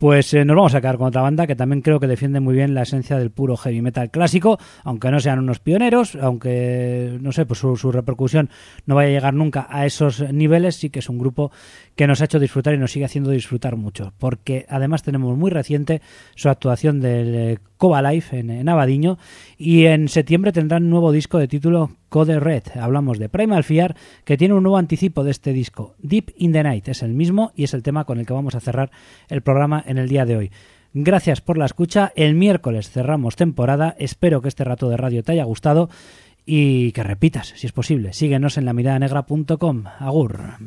Speaker 1: pues eh, nos vamos a quedar con otra banda que también creo que defiende muy bien la esencia del puro heavy metal clásico, aunque no sean unos pioneros, aunque no sé, pues su, repercusión no vaya a llegar nunca a esos niveles, sí que es un grupo que nos ha hecho disfrutar y nos sigue haciendo disfrutar mucho, porque además tenemos muy reciente su actuación del eh, Cova Life en, en Abadiño y en septiembre tendrán un nuevo disco de título Code Red. Hablamos de Primal Fear, que tiene un nuevo anticipo de este disco. Deep in the Night es el mismo y es el tema con el que vamos a cerrar el programa en el día de hoy. Gracias por la escucha. El miércoles cerramos temporada. Espero que este rato de radio te haya gustado y que repitas, si es posible. Síguenos en la mirada negra.com. Agur.